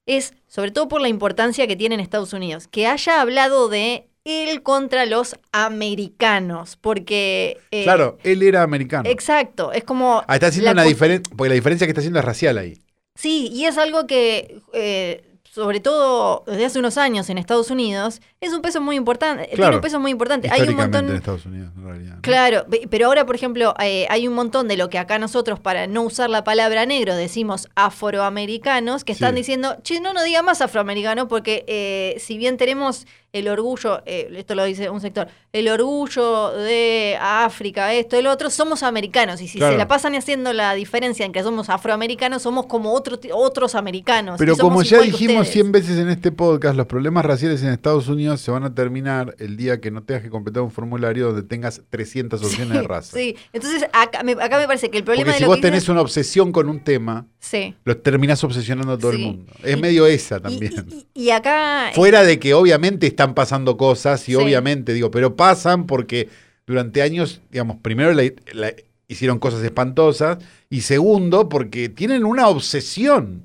es sobre todo por la importancia que tiene en Estados Unidos, que haya hablado de él contra los americanos, porque... eh, Claro, él era americano. Exacto, es como... Ah, está haciendo una diferencia, porque la diferencia que está haciendo es racial ahí. Sí, y es algo que, eh, sobre todo desde hace unos años en Estados Unidos, es un peso muy importante. Tiene un peso muy importante. Hay un montón. en Estados Unidos, en realidad. ¿no? Claro, pe- pero ahora, por ejemplo, eh, hay un montón de lo que acá nosotros, para no usar la palabra negro, decimos afroamericanos, que están Sí. diciendo, che, no nos diga más afroamericano, porque eh, si bien tenemos el orgullo, eh, esto lo dice un sector, el orgullo de África, esto, el otro, somos americanos. Y si Claro. se la pasan haciendo la diferencia en que somos afroamericanos, somos como otro, otros americanos. Pero como ya dijimos ustedes. 100 veces en este podcast, los problemas raciales en Estados Unidos se van a terminar el día que no tengas que completar un formulario donde tengas 300 opciones de raza. Sí, entonces acá me, acá me parece que el problema Porque de si lo vos que tenés una obsesión con un tema, Sí. lo terminás obsesionando a todo Sí. el mundo. Es Y- medio esa también. Y, y acá... Fuera de que obviamente están pasando cosas y Sí. obviamente, digo, pero pasan porque durante años, digamos, primero la- la- hicieron cosas espantosas y segundo porque tienen una obsesión.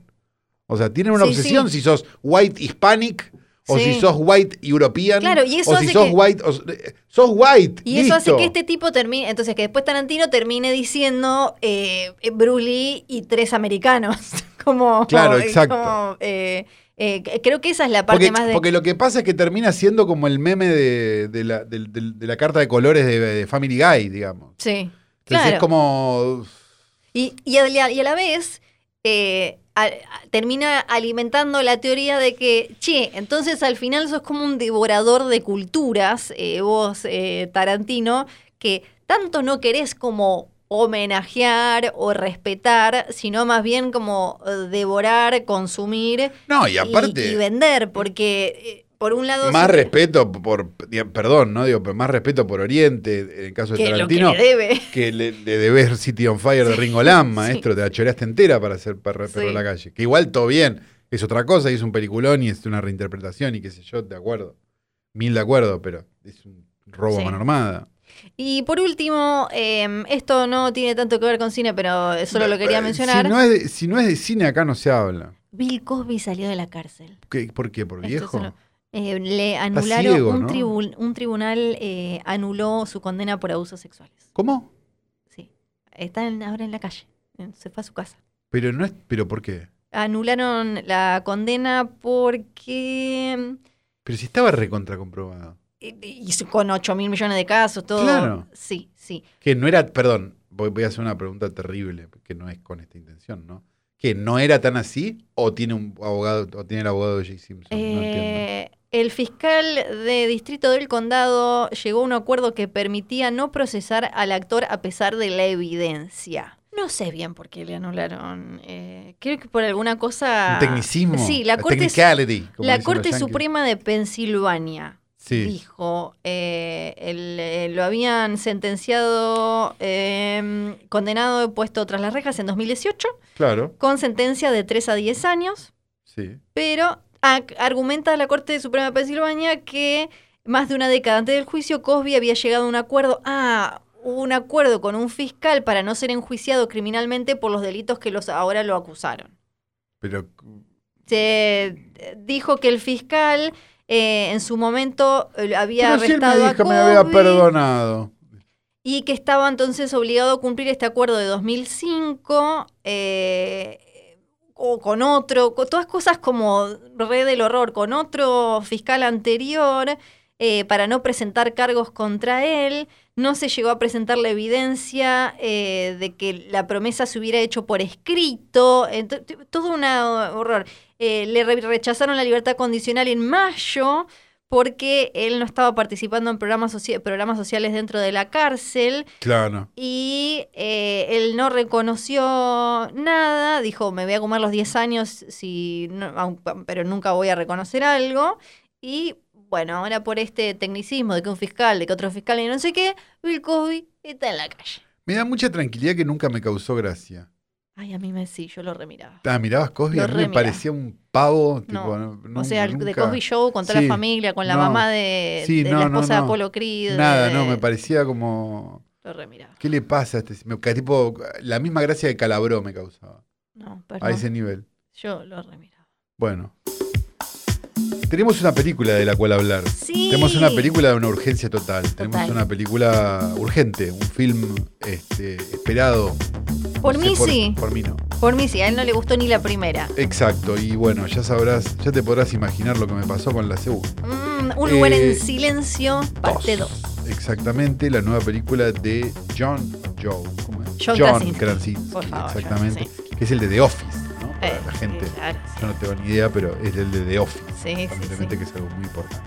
O sea, tienen una Sí, obsesión sí. si sos white hispanic o Sí. si sos white european Claro, y eso o si hace sos que- white o- eh, sos white. Y eso hace que este tipo termine, entonces que después Tarantino termine diciendo eh, Bruce Lee y tres americanos. como, Claro, exacto. como, eh, eh, creo que esa es la parte Porque, más de... porque lo que pasa es que termina siendo como el meme de, de la, de carta de colores de, Family Guy, digamos. sí, Entonces claro. es como... Y, y, a, la- y a la vez eh, a- termina alimentando la teoría de que, che, entonces al final sos como un devorador de culturas, eh, vos, Tarantino, que tanto no querés como homenajear o respetar, sino más bien como eh, devorar, consumir No, y aparte. y vender, porque eh, por un lado... Más sí, respeto por, perdón, ¿no? Digo, pero más respeto por Oriente, en el caso de que Tarantino, debe. que le, le debes City on Fire de Ringo Lam, maestro, te la choreaste entera para hacer perro, Sí. la calle. Que igual todo bien, es otra cosa, y es un peliculón y es una reinterpretación y qué sé yo, de acuerdo. Mil de acuerdo, pero es un robo Sí. a mano armada. Y por último, eh, esto no tiene tanto que ver con cine, pero solo lo quería Eh, mencionar. Si no, es de, si no es de cine, acá no se habla. Bill Cosby salió de la cárcel. ¿Qué- ¿Por qué? ¿Por viejo? Eh, le anularon, ciego, un, ¿no? tribu- un tribunal eh, anuló su condena por abusos sexuales. ¿Cómo? Sí. Está en- ahora en la calle. Se fue a su casa. Pero no es, pero ¿por qué? Anularon la condena porque. Pero si estaba recontra comprobado. Y- con 8 mil millones de casos, todo. Claro. Sí, sí. Que no era, perdón, voy, voy a hacer una pregunta terrible, que no es con esta intención, ¿no? Que no era tan así o tiene un abogado o tiene el abogado de Jay Simpson, no. Eh, el fiscal de distrito del condado llegó a un acuerdo que permitía no procesar al actor a pesar de la evidencia. No sé bien por qué le anularon. eh, creo que por alguna cosa. Un tecnicismo. Sí, la Corte, la Corte. Suprema de Pensilvania Sí. dijo, eh, el- eh, lo habían sentenciado, eh, condenado y puesto tras las rejas en 2018, Claro, con sentencia de 3 a 10 años. sí. Pero argumenta la Corte Suprema de Pensilvania que más de una década antes del juicio, Cosby había llegado a un acuerdo. Ah, hubo un acuerdo con un fiscal para no ser enjuiciado criminalmente por los delitos que los ahora lo acusaron. Pero Se eh, dijo que el fiscal eh, en su momento eh, había Pero si él me arrestado a me había perdonado. y que estaba entonces obligado a cumplir este acuerdo de 2005 eh, o con otro, con todas cosas como red del horror, con otro fiscal anterior eh, para no presentar cargos contra él. No se llegó a presentar la evidencia eh, de que la promesa se hubiera hecho por escrito. Todo un horror. Eh, le re- rechazaron la libertad condicional en mayo porque él no estaba participando en programas, socia- programas sociales dentro de la cárcel Claro. y eh, él no reconoció nada, dijo, me voy a comer los 10 años, si no- pero nunca voy a reconocer algo. Y bueno, ahora por este tecnicismo de que un fiscal, de que otro fiscal y no sé qué, Bill Cosby está en la calle. Me da mucha tranquilidad que nunca me causó gracia. Ay, a mí me sí, yo lo remiraba. Ah, mirabas Cosby, Lo a mí me remiraba. parecía un pavo. Tipo, No, no, o sea, el de Cosby Show con toda Sí, la familia, con la no. mamá de, Sí, de la esposa de Apolo Creed. Nada, de- no, me parecía como. Lo remiraba. ¿Qué le pasa a este? Me, tipo, la misma gracia de Calabró me causaba. No, A perdón. ese nivel. Yo lo remiraba. Bueno. Tenemos una película de la cual hablar. Sí. Tenemos una película de una urgencia total. Tenemos una película urgente, un film este, esperado. Por No sé, mí sí. Por mí no. Por mí sí, a él no le gustó ni la primera. Exacto, y bueno, ya sabrás, ya te podrás imaginar lo que me pasó con la segunda. Mm, un lugar Eh, en silencio, parte 2. Exactamente, la nueva película de John Joe. ¿cómo es? John Krasinski. Krasinski, Por favor, John exactamente. Que es el de The Office. Para Eh, la gente. sí, claro, sí. Yo no tengo ni idea, pero es el de The Office. Sí, sí, que es algo muy importante.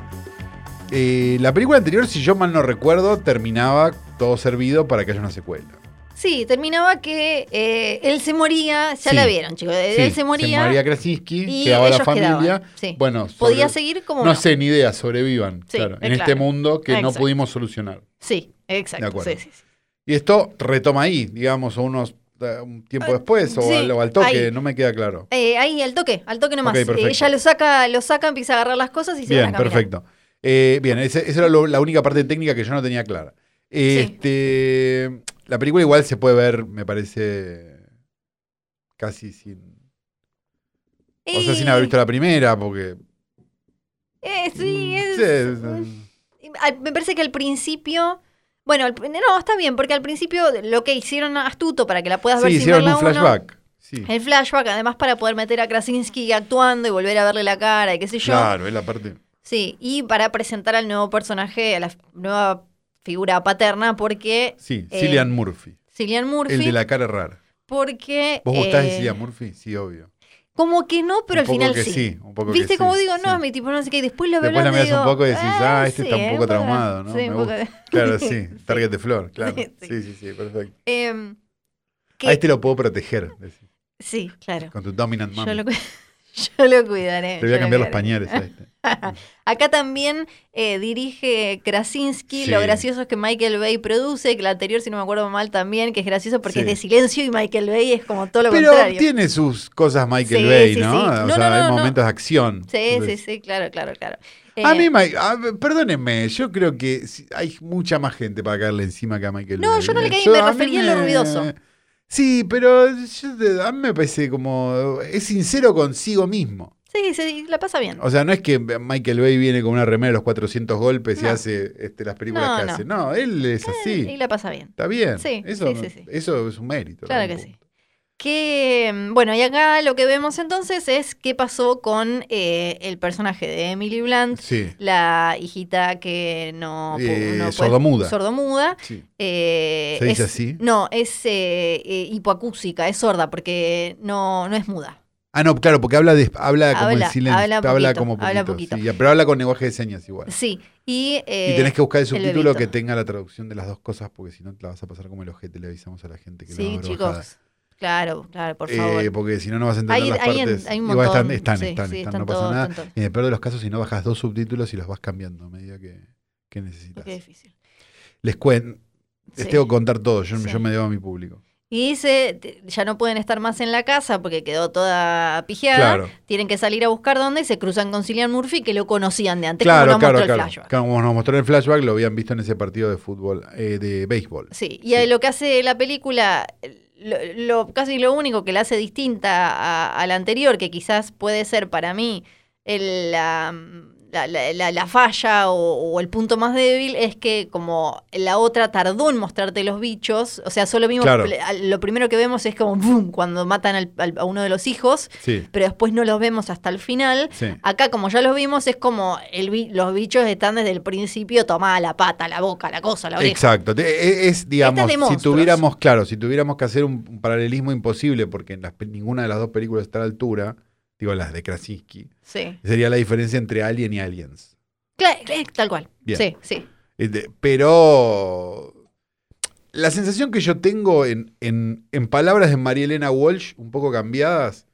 Eh, la película anterior, si yo mal no recuerdo, terminaba todo servido para que haya una secuela. Sí, terminaba que eh, él se moría, ya Sí. la vieron, chicos. Sí, él se moría. María Krasinski, y quedaba la familia. quedaban, sí. Bueno, Podía seguir como No no. sé, ni idea, sobrevivan, claro, eh, en este claro. mundo que no pudimos solucionar. Sí, De exacto. acuerdo. sí, sí, sí. Y esto retoma ahí, digamos, unos eh, un tiempo Ah, después, o, sí, al, o al toque, ahí. no me queda claro. Eh, ahí, al toque, al toque nomás. Ok, perfecto. Eh, ella lo saca, lo saca, empieza a agarrar las cosas y se Bien, van a perfecto. Eh, bien, esa era lo- la única parte técnica que yo no tenía clara. Este, La película igual se puede ver, me parece, casi sin... O sea, sin haber visto la primera, porque... Eh, sí, Mm, es- sí, es- Me parece que al principio. Bueno, al- no, está bien, porque al principio lo que hicieron astuto para que la puedas ver sí, sin hicieron verla un uno, flashback. Sí, El flashback, además para poder meter a Krasinski actuando y volver a verle la cara y qué sé yo. claro, es la parte... Sí, y para presentar al nuevo personaje, a la nueva figura paterna, porque Sí, Eh, Cillian Murphy, Cillian Murphy. el de la cara rara. Porque. ¿Vos gustás de eh, Cillian Murphy? Sí, obvio. Como que no, pero Un al poco final que sí. sí, un poco que ¿Viste? sí, Como digo, no, sí. mi tipo no sé qué, y después lo veo Después la miras un poco y decís, ah, este está un poco traumado, ¿no? sí, Me un poco gusta. de- Claro, sí. Target de flor, claro. Sí, Sí, sí. perfecto. Que- A este lo puedo proteger, decís, Sí, claro. con tu dominant Yo mami. lo, yo lo cuidaré. Te voy yo a cambiar los pañales a este. Acá también eh, dirige Krasinski. Sí. Lo gracioso es que Michael Bay produce, que la anterior, si no me acuerdo mal, también, que es gracioso porque Sí. es de silencio y Michael Bay es como todo lo Pero contrario. tiene sus cosas Michael Sí, Bay, ¿no? O No, sea, no, hay no, no. momentos de acción. Sí, sí, Entonces, sí, claro, claro, claro. A Eh, mí, Mike- a perdónenme, yo creo que hay mucha más gente para caerle encima que a Michael No, Bay. yo no le ¿eh? caí, Yo- me refería a lo ruidoso. Sí, pero yo- a mí me parece como. Es sincero consigo mismo. Sí, sí, la pasa bien. O sea, no es que Michael Bay viene con una remera de los 400 golpes y hace este, las películas No, que no. hace. No, él es así. Y la pasa bien. Está bien. Sí, eso, sí, sí, sí. eso es un mérito. Claro que sí. Que, mm, bueno, y acá lo que vemos entonces es qué pasó con eh, el personaje de Emily Blunt, Sí. la hijita que no, Eh, no puede- sordomuda. sordomuda. sí. eh, ¿Se dice es- así? No, es eh, eh, hipoacúsica, es sorda porque no, no es muda. Ah, no, claro, porque habla, de, habla como Habla- en silencio. habla poquito, como habla poquito, poquito. sí, pero habla con lenguaje de señas igual. Sí, y, eh, y tenés que buscar el subtítulo que tenga la traducción de las dos cosas, porque si no te la vas a pasar como el ojete, le avisamos a la gente que Sí, chicos, bajada. claro, claro, por Eh, favor. porque si no, no vas a entender Hay- las hay en- partes. hay un Igual están, están, sí, están, sí, están, están no pasa nada. todos. Y en el peor de los casos, si no bajas dos subtítulos y los vas cambiando a medida que, que necesitas. Qué difícil. Les cuento, les tengo que contar todo, yo, yo me debo a mi público. Y dice, ya no pueden estar más en la casa porque quedó toda pijeada. Claro. Tienen que salir a buscar dónde y se cruzan con Cillian Murphy que lo conocían de antes, Claro, como nos claro, mostró claro. el flashback. Como nos mostró el flashback, lo habían visto en ese partido de fútbol, eh, de béisbol. Sí, y lo que hace la película, lo, lo- casi lo único que la hace distinta a, a la anterior, que quizás puede ser para mí el, la, la- la- la- la falla o, o el punto más débil, es que como la otra tardó en mostrarte los bichos, o sea, solo vimos, Claro. lo primero que vemos es como boom, cuando matan al- al- a uno de los hijos, Sí, pero después no los vemos hasta el final. sí. Acá, como ya los vimos, es como el los bichos están desde el principio, tomada la pata, la boca, la cosa, la oreja. Exacto. E- Es, digamos, si tuviéramos, claro, si tuviéramos que hacer un, un paralelismo imposible, porque en las ninguna de las dos películas está a la altura, digo las de Krasinski, Sí. sería la diferencia entre Alien y Aliens. Cla- cla- tal cual. Bien. Sí, sí. Eh, Pero la sensación que yo tengo en, en, en palabras de María Elena Walsh, un poco cambiadas,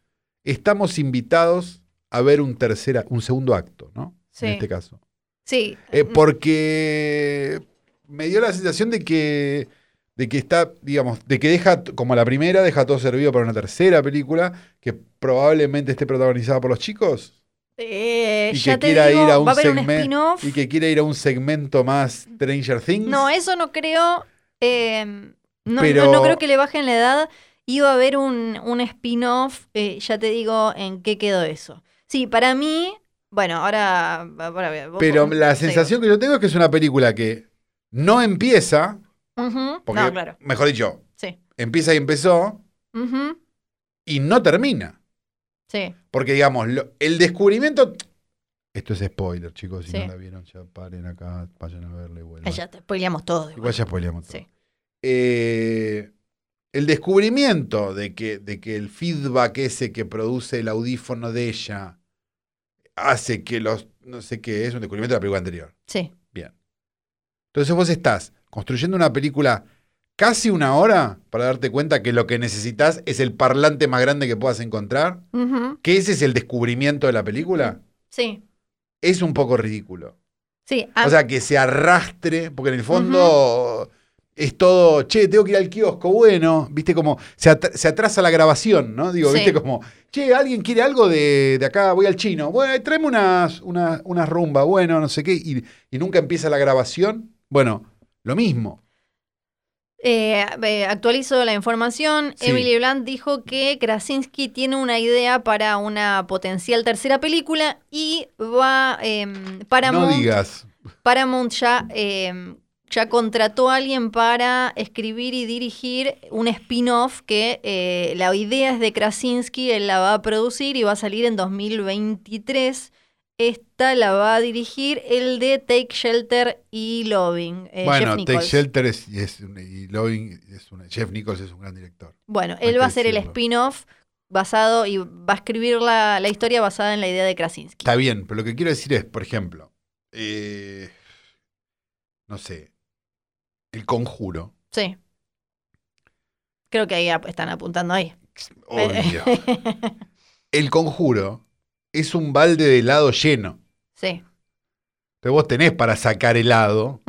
estamos invitados a ver un tercera, un segundo acto, ¿no? Sí. En este caso. Sí. Eh, porque me dio la sensación de que, de que está, digamos, de que deja, como la primera, deja todo servido para una tercera película que probablemente esté protagonizada por los chicos eh, y ya que quiera digo, ir a un segmento y que quiera ir a un segmento más Stranger Things. No, eso no creo. eh, no, Pero- no, no creo que le bajen la edad. Iba a haber un, un spin-off. eh, ya te digo en qué quedó eso. Sí, para mí. Bueno, ahora. ahora vos- Pero vos- la sensación que yo tengo es que es una película que no empieza, Porque, No, claro. mejor dicho, Sí. empieza y empezó Ujú, y no termina. Sí. Porque, digamos, lo- el descubrimiento. Esto es spoiler, chicos. Si Sí. no la vieron, ya paren acá, vayan a verla y vuelvan. Ya te spoileamos todo. Igual ya spoileamos todo. Sí. Eh, el descubrimiento de que, de que el feedback ese que produce el audífono de ella hace que los. No sé qué es, un descubrimiento de la película anterior. Sí. Bien. Entonces vos estás construyendo una película casi una hora para darte cuenta que lo que necesitas es el parlante más grande que puedas encontrar, que ese es el descubrimiento de la película, Sí. es un poco ridículo. Sí. O sea, que se arrastre, porque en el fondo es todo, che, tengo que ir al kiosco, bueno, viste como se, at- se atrasa la grabación, ¿no? Digo, Sí. viste como, che, ¿alguien quiere algo de, de acá? Voy al chino, bueno, tráeme unas, unas, unas rumba, bueno, no sé qué, y, y nunca empieza la grabación. Bueno, lo mismo. Eh, eh, actualizo la información. Sí. Emily Blunt dijo que Krasinski tiene una idea para una potencial tercera película y va em, Paramount, No digas. Paramount ya, em, ya contrató a alguien para escribir y dirigir un spin-off que eh, la idea es de Krasinski, él la va a producir y va a salir en 2023. Esta la va a dirigir el de Take Shelter y Loving. eh, bueno, Take. Shelter es, y es un- y Loving es un- Jeff Nichols es un gran director. Bueno, él va a ser el spin-off basado y va a escribir la, la historia basada en la idea de Krasinski. Está bien, pero lo que quiero decir es, por ejemplo, eh, no sé, el conjuro. Sí. Creo que ahí ap- están apuntando ahí. Obvio. El conjuro es un balde de helado lleno. sí. Entonces vos tenés para sacar helado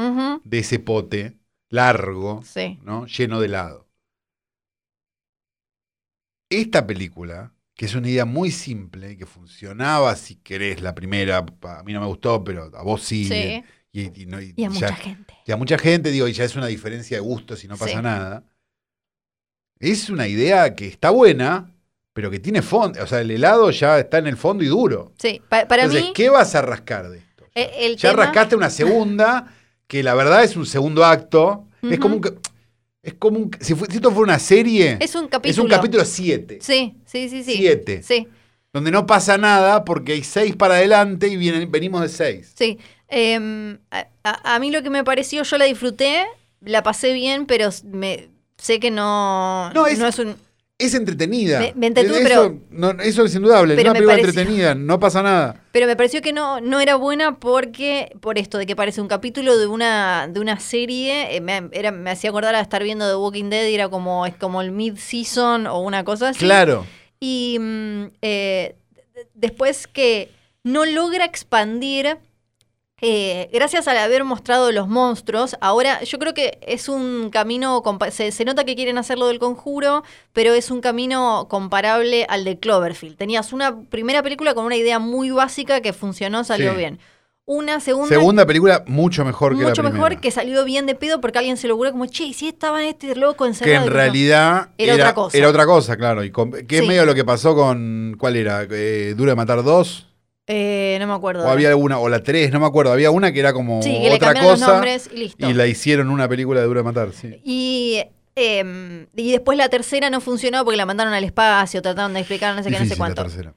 de ese pote largo, Sí. ¿no? Lleno de helado. Esta película, que es una idea muy simple, que funcionaba, si querés, la primera, a mí no me gustó, pero a vos sí. Sí. Y, y no- y Y a ya- mucha gente. y a mucha gente, digo, y ya es una diferencia de gustos y no pasa Sí. nada. Es una idea que está buena, pero que tiene fondo. O sea, el helado ya está en el fondo y duro. Sí. Pa- para Entonces, mí, ¿qué vas a rascar de esto? eh, el ya tema- rascaste una segunda, que la verdad es un segundo acto. Es como un. Es como un. Si, esto fuera una serie, es un es capítulo. un capítulo 7. Sí, sí, sí, sí. Siete. Sí, Donde no pasa nada porque hay 6 para adelante y vienen, venimos de 6. sí. Em, a, a- mí lo que me pareció, yo la disfruté, la pasé bien, pero me, sé que no, No, es- un... Es entretenida. Me- me eso, pero- no, eso es indudable. Es una película pareció- entretenida, no pasa nada. Pero me pareció que no, no era buena porque, por esto, de que parece un capítulo de una, de una serie, eh, me, era- me hacía acordar a estar viendo The Walking Dead y era como, es como el mid-season o una cosa así. Claro. Y mm, eh, después que no logra expandir, eh, gracias al haber mostrado los monstruos, ahora yo creo que es un camino, se, se nota que quieren hacerlo del conjuro, pero es un camino comparable al de Cloverfield. Tenías una primera película con una idea muy básica que funcionó, salió Sí. bien. Una segunda... Segunda película mucho mejor que la mucho primera. mejor que salió bien de pedo porque alguien se lo ocurrió como, che, ¿y si estaba este loco Que encerrado. en Y yo, realidad Era otra cosa. Era otra cosa, claro. Y con- que es medio lo que pasó con. ¿Cuál era? Eh, ¿Dura de matar dos? Eh, no me acuerdo. O había alguna, o la tres, no me acuerdo. Había una que era como sí, que le otra los cosa. nombres y listo. Y la hicieron una película de Dura de matar, sí. Y, em, y después la tercera no funcionó porque la mandaron al espacio, trataron de explicar no sé qué, no sé Difícil la cuánto. tercera.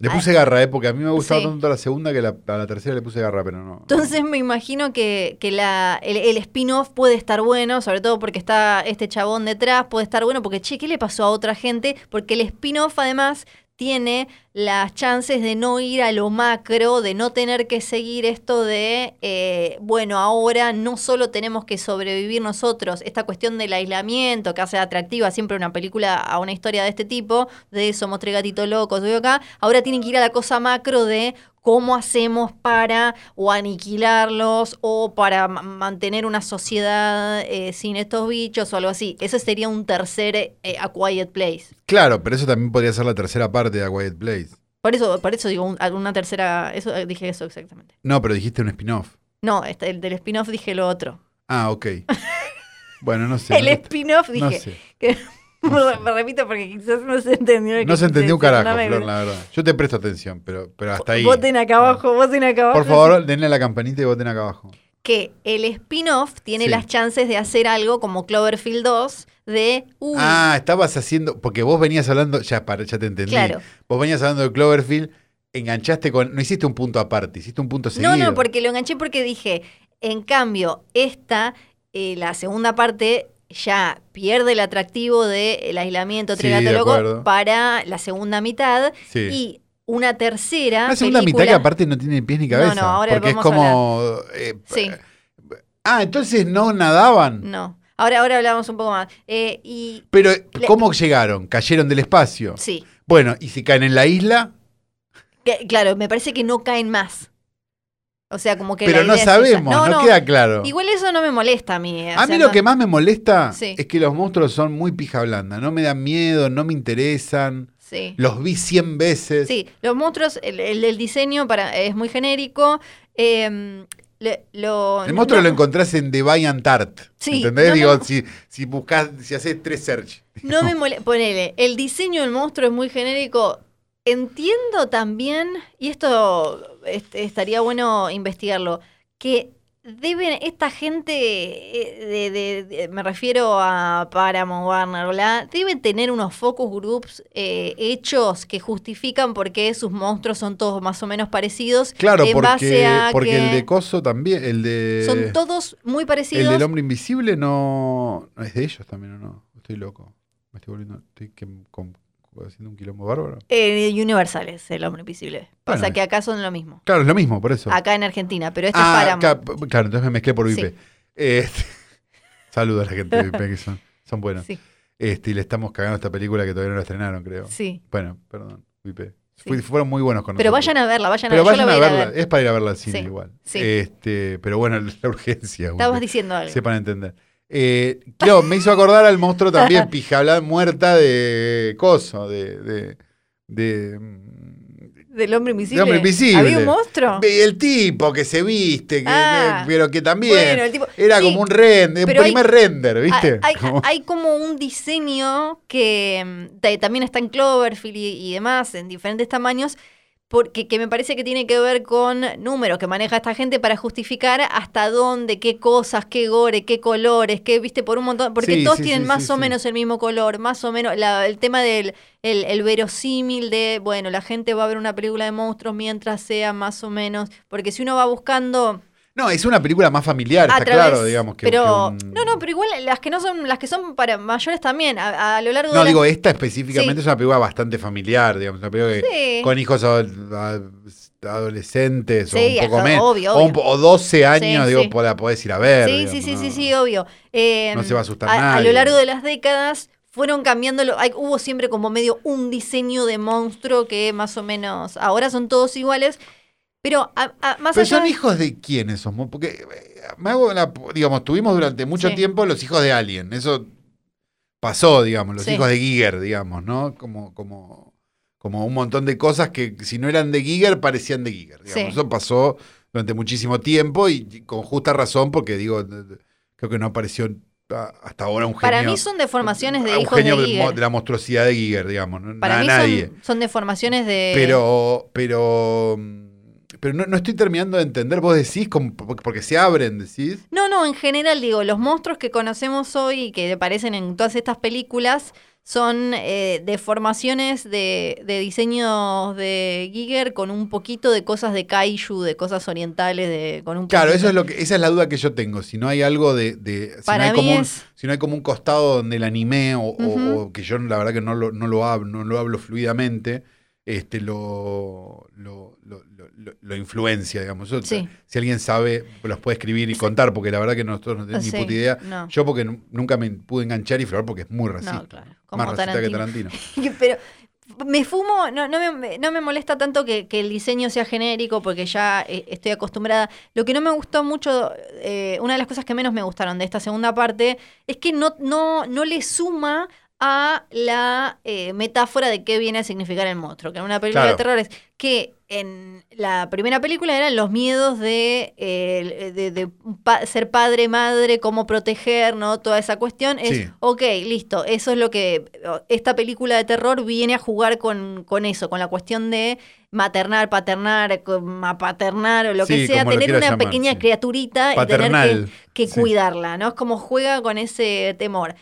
Le puse garra, ¿eh? Porque a mí me gustaba Sí. tanto la segunda que la- a la tercera le puse garra, pero no. Entonces me imagino que, que la, el, el spin-off puede estar bueno, sobre todo porque está este chabón detrás, puede estar bueno porque, che, ¿qué le pasó a otra gente? Porque el spin-off además tiene las chances de no ir a lo macro, de no tener que seguir esto de, eh, bueno, ahora no solo tenemos que sobrevivir nosotros, esta cuestión del aislamiento que hace atractiva siempre una película a una historia de este tipo, de somos tres gatitos locos, veo acá, ahora tienen que ir a la cosa macro de cómo hacemos para o aniquilarlos o para ma- mantener una sociedad eh, sin estos bichos o algo así. Ese sería un tercer eh, A Quiet Place. Claro, pero eso también podría ser la tercera parte de A Quiet Place. Por eso, por eso digo un- una tercera, eso eh, dije eso exactamente. No, pero dijiste un spin-off. No, este, el del spin-off dije lo otro. Ah, ok. bueno, no sé. el no, spin-off no dije. sé. que- No sé. me repito porque quizás no se entendió. No se entendió un carajo, me- Flor, la verdad. Yo te presto atención, pero, pero hasta ahí. Voten acá abajo, voten acá abajo. Por favor, denle a la campanita y voten acá abajo. que el spin-off tiene Sí. las chances de hacer algo como Cloverfield 2 de uy, Ah, estabas haciendo. Porque vos venías hablando. Ya, para, ya te entendí. Claro. Vos venías hablando de Cloverfield, enganchaste con. No hiciste un punto aparte, hiciste un punto seguido. no, no, porque lo enganché porque dije, en cambio, esta, eh, la segunda parte ya pierde el atractivo del aislamiento Sí, de Gatos Locos acuerdo. para la segunda mitad Sí. y una tercera La segunda película, mitad que aparte no tiene pies ni No, cabeza. no, ahora porque es vamos a como. eh, Sí. Ah, entonces no nadaban. No, ahora, ahora hablamos un poco más. Eh, y Pero, Le- ¿cómo llegaron? ¿Cayeron del espacio? sí, Bueno, ¿y si caen en la isla? que- claro, me parece que no caen más. O sea, como que Pero no sabemos, no, queda claro. Igual eso no me molesta a mí. o A sea, mí lo no- que más me molesta Sí. es que los monstruos son muy pija blanda. No me dan miedo, no me interesan. Sí. Los vi 100 veces. Sí, los monstruos, el, el diseño para, es muy genérico. eh, le- lo, El monstruo no- lo encontrás en Deviant Art. Sí, ¿Entendés? no me- Digo, si, si buscas, si haces tres search. No me molesta. Ponele, el diseño del monstruo es muy genérico. Entiendo también, y esto este, estaría bueno investigarlo, que deben, esta gente, eh, de, de- de- me refiero a Paramount, Warner, bla, deben tener unos focus groups eh, hechos que justifican por qué sus monstruos son todos más o menos parecidos. Claro, en base porque, a porque que el de Coso también, el de. son todos muy el parecidos. del hombre invisible no, no es de ellos también, ¿o no? Estoy loco. Me estoy volviendo. Estoy que- con- haciendo un quilombo bárbaro. Eh, Universal es el hombre invisible. Pasa Bueno. que acá son lo mismo. Claro, es lo mismo, por eso. Acá en Argentina, pero este ah, es para. claro, entonces me mezclé por Sí. VIP. Este, saludos a la gente de VIP que son, son buenos. Sí, Este, y le estamos cagando esta película que todavía no la estrenaron, creo. sí. Bueno, perdón, VIP. Sí. Fueron muy buenos con Pero nosotros. vayan a verla, vayan a Pero verla. Vayan a a ver. es para ir a verla al cine Sí, igual. sí. Este, pero bueno, la urgencia. Estabas diciendo algo. Sepan entender. Eh, claro, me hizo acordar al monstruo también, pijabla muerta de coso, de. de, de, mm, Del hombre invisible. de hombre invisible. ¿Había un monstruo? El tipo que se viste, que, Ah. que- pero que también Bueno, el tipo- era sí, como un render, un hay- primer render, ¿viste? Hay, hay- Como- hay como un diseño que mm, ta- también está en Cloverfield y, y demás, en diferentes tamaños, porque que me parece que tiene que ver con números que maneja esta gente para justificar hasta dónde, qué cosas, qué gore, qué colores, qué, viste, por un montón, porque Sí, todos sí, tienen sí, más o menos el mismo color, más o menos, la- el tema del el, el verosímil de, bueno, la gente va a ver una película de monstruos mientras sea más o menos, porque si uno va buscando... No, es una película más familiar, a está través- claro, digamos. Que, pero que un- no no pero igual las que no son las que son para mayores también a, a lo largo No, de digo, esta específicamente Sí. es una película bastante familiar, digamos, una película que- Sí. con hijos adol- a- adolescentes Sí, o un poco menos, obvio, o, obvio. po- o 12 años, digo, la podés ir a ver. sí, digamos, sí, sí, ¿no? sí, sí, obvio. Eh, No se va a asustar a, a nadie. lo largo de las décadas fueron cambiando, lo- hay- hubo siempre como medio un diseño de monstruo que más o menos, ahora son todos iguales, pero a- a- más Pero allá... son hijos de quiénes somos, porque eh, me hago la- digamos, tuvimos durante mucho Sí. tiempo los hijos de Alien, eso pasó, digamos, los Sí. hijos de Giger, digamos, ¿no? Como, como, como un montón de cosas que si no eran de Giger parecían de Giger, digamos. Sí. Eso pasó durante muchísimo tiempo y con justa razón, porque digo, creo que no apareció hasta ahora un genio. para mí son deformaciones de un hijos de genio Giger. mo- de la monstruosidad de Giger, digamos. Para Na- mí nadie. son, son deformaciones de... Pero, pero, mm, pero no, no estoy terminando de entender. Vos decís, como, porque se abren, decís. No, no, en general digo, los monstruos que conocemos hoy y que aparecen en todas estas películas son eh, deformaciones de, de diseños de Giger con un poquito de cosas de kaiju, de cosas orientales, de, con un Claro, poquito- eso es lo que, esa es la duda que yo tengo. Si no hay algo de, de- si, Para no hay como un, es- si no hay como un costado donde el anime o, o- Ujú. o que yo la verdad que no lo, no lo hablo, no lo hablo fluidamente, este lo, lo, lo, lo- influencia, digamos. Sí. Si alguien sabe, los puede escribir y contar, porque la verdad que nosotros no tenemos Sí, ni puta idea. no. Yo porque nu- nunca me pude enganchar y Flor porque es muy racista. No, claro, como Más racista que Tarantino. Tarantino. Pero me fumo, no, no, me, no me molesta tanto que, que el diseño sea genérico porque ya eh, estoy acostumbrada. Lo que no me gustó mucho, eh, una de las cosas que menos me gustaron de esta segunda parte es que no, no, no le suma a la eh, metáfora de qué viene a significar el monstruo, que en una película Claro. de terror es que en la primera película eran los miedos de, eh, de, de pa- ser padre, madre, cómo proteger, ¿no? Toda esa cuestión es, Sí. ok, listo, eso es lo que esta película de terror viene a jugar con, con eso, con la cuestión de maternar, paternar, apaternar o lo que sea, tener una llamar, pequeña sí. criaturita y tener que, que cuidarla, ¿no? Es como juega con ese temor.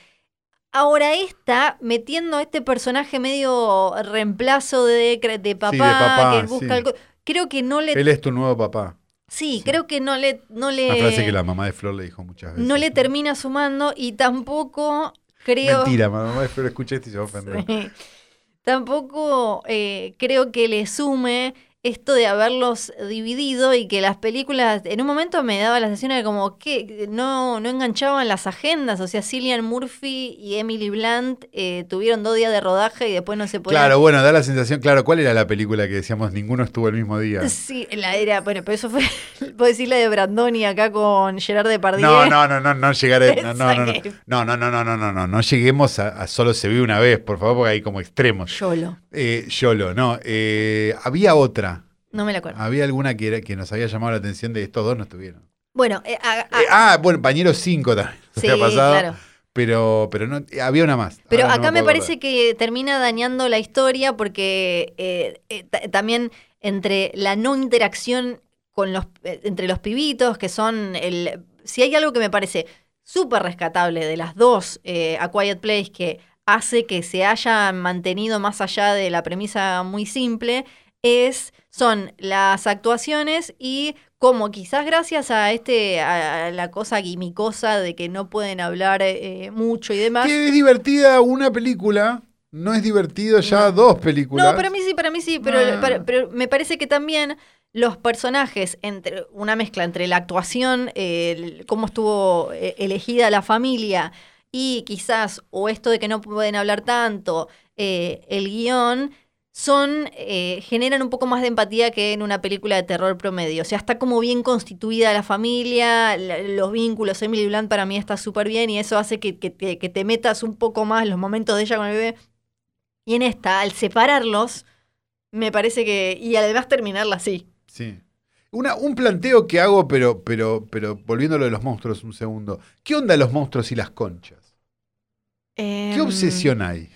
Ahora esta, metiendo a este personaje medio reemplazo de, papá, papá, que busca sí. algo. Creo que no le. Él es tu nuevo papá. sí, sí. creo que no le. No le Una frase que la mamá de Flor le dijo muchas veces. no le termina sumando y tampoco creo. Mentira, mamá de Flor escucha esto y se va a ofender. Tampoco eh, creo que le sume esto de haberlos dividido y que las películas, en un momento me daba la sensación de como que no, no enganchaban las agendas, o sea, Cillian Murphy y Emily Blunt eh, tuvieron dos días de rodaje y después no se podían... Claro, bueno, da la sensación, claro, ¿cuál era la película que decíamos ninguno estuvo el mismo día? Sí, la era, bueno, pero eso fue, puedo decir la de Brandoni acá con Gerard Depardieu. No, no, no, no, no llegaré. No, no, no, no, no, no, no, no, no, no, no, no lleguemos a, a solo se vive una vez, por favor, porque hay como extremos. Yolo, Eh, Yolo, no. eh, había otra. No me la acuerdo. Había alguna que, era, que nos había llamado la atención de estos dos no estuvieron. Bueno, eh, a- a- Eh, ah, bueno, Pañero 5 también. sí, había pasado. claro. Pero, pero no, eh, había una más. Pero Ahora no acá me parece que termina dañando la historia porque eh, ta- también entre la no interacción con los entre los pibitos que son el si hay algo que me parece súper rescatable de las dos A Quiet Place que hace que se hayan mantenido más allá de la premisa muy simple es son las actuaciones y como quizás gracias a este a, la cosa guimicosa de que no pueden hablar eh, mucho y demás Que es divertida una película no es divertido ya No. dos películas. No, para mí sí, para mí sí, pero, Ah. para- pero me parece que también los personajes, entre una mezcla entre la actuación, el- cómo estuvo eh, elegida la familia y quizás, o esto de que no pueden hablar tanto, eh, el guion, son, eh, generan un poco más de empatía que en una película de terror promedio. O sea, está como bien constituida la familia, la- los vínculos. Emily Blunt para mí está súper bien y eso hace que, que te, que te metas un poco más en los momentos de ella con el bebé. Y en esta, al separarlos, me parece que. Y además terminarla así. Sí. Una, un planteo que hago, pero, pero, pero volviendo a lo de los monstruos un segundo. ¿Qué onda los monstruos y las conchas? ¿Qué Em, obsesión hay?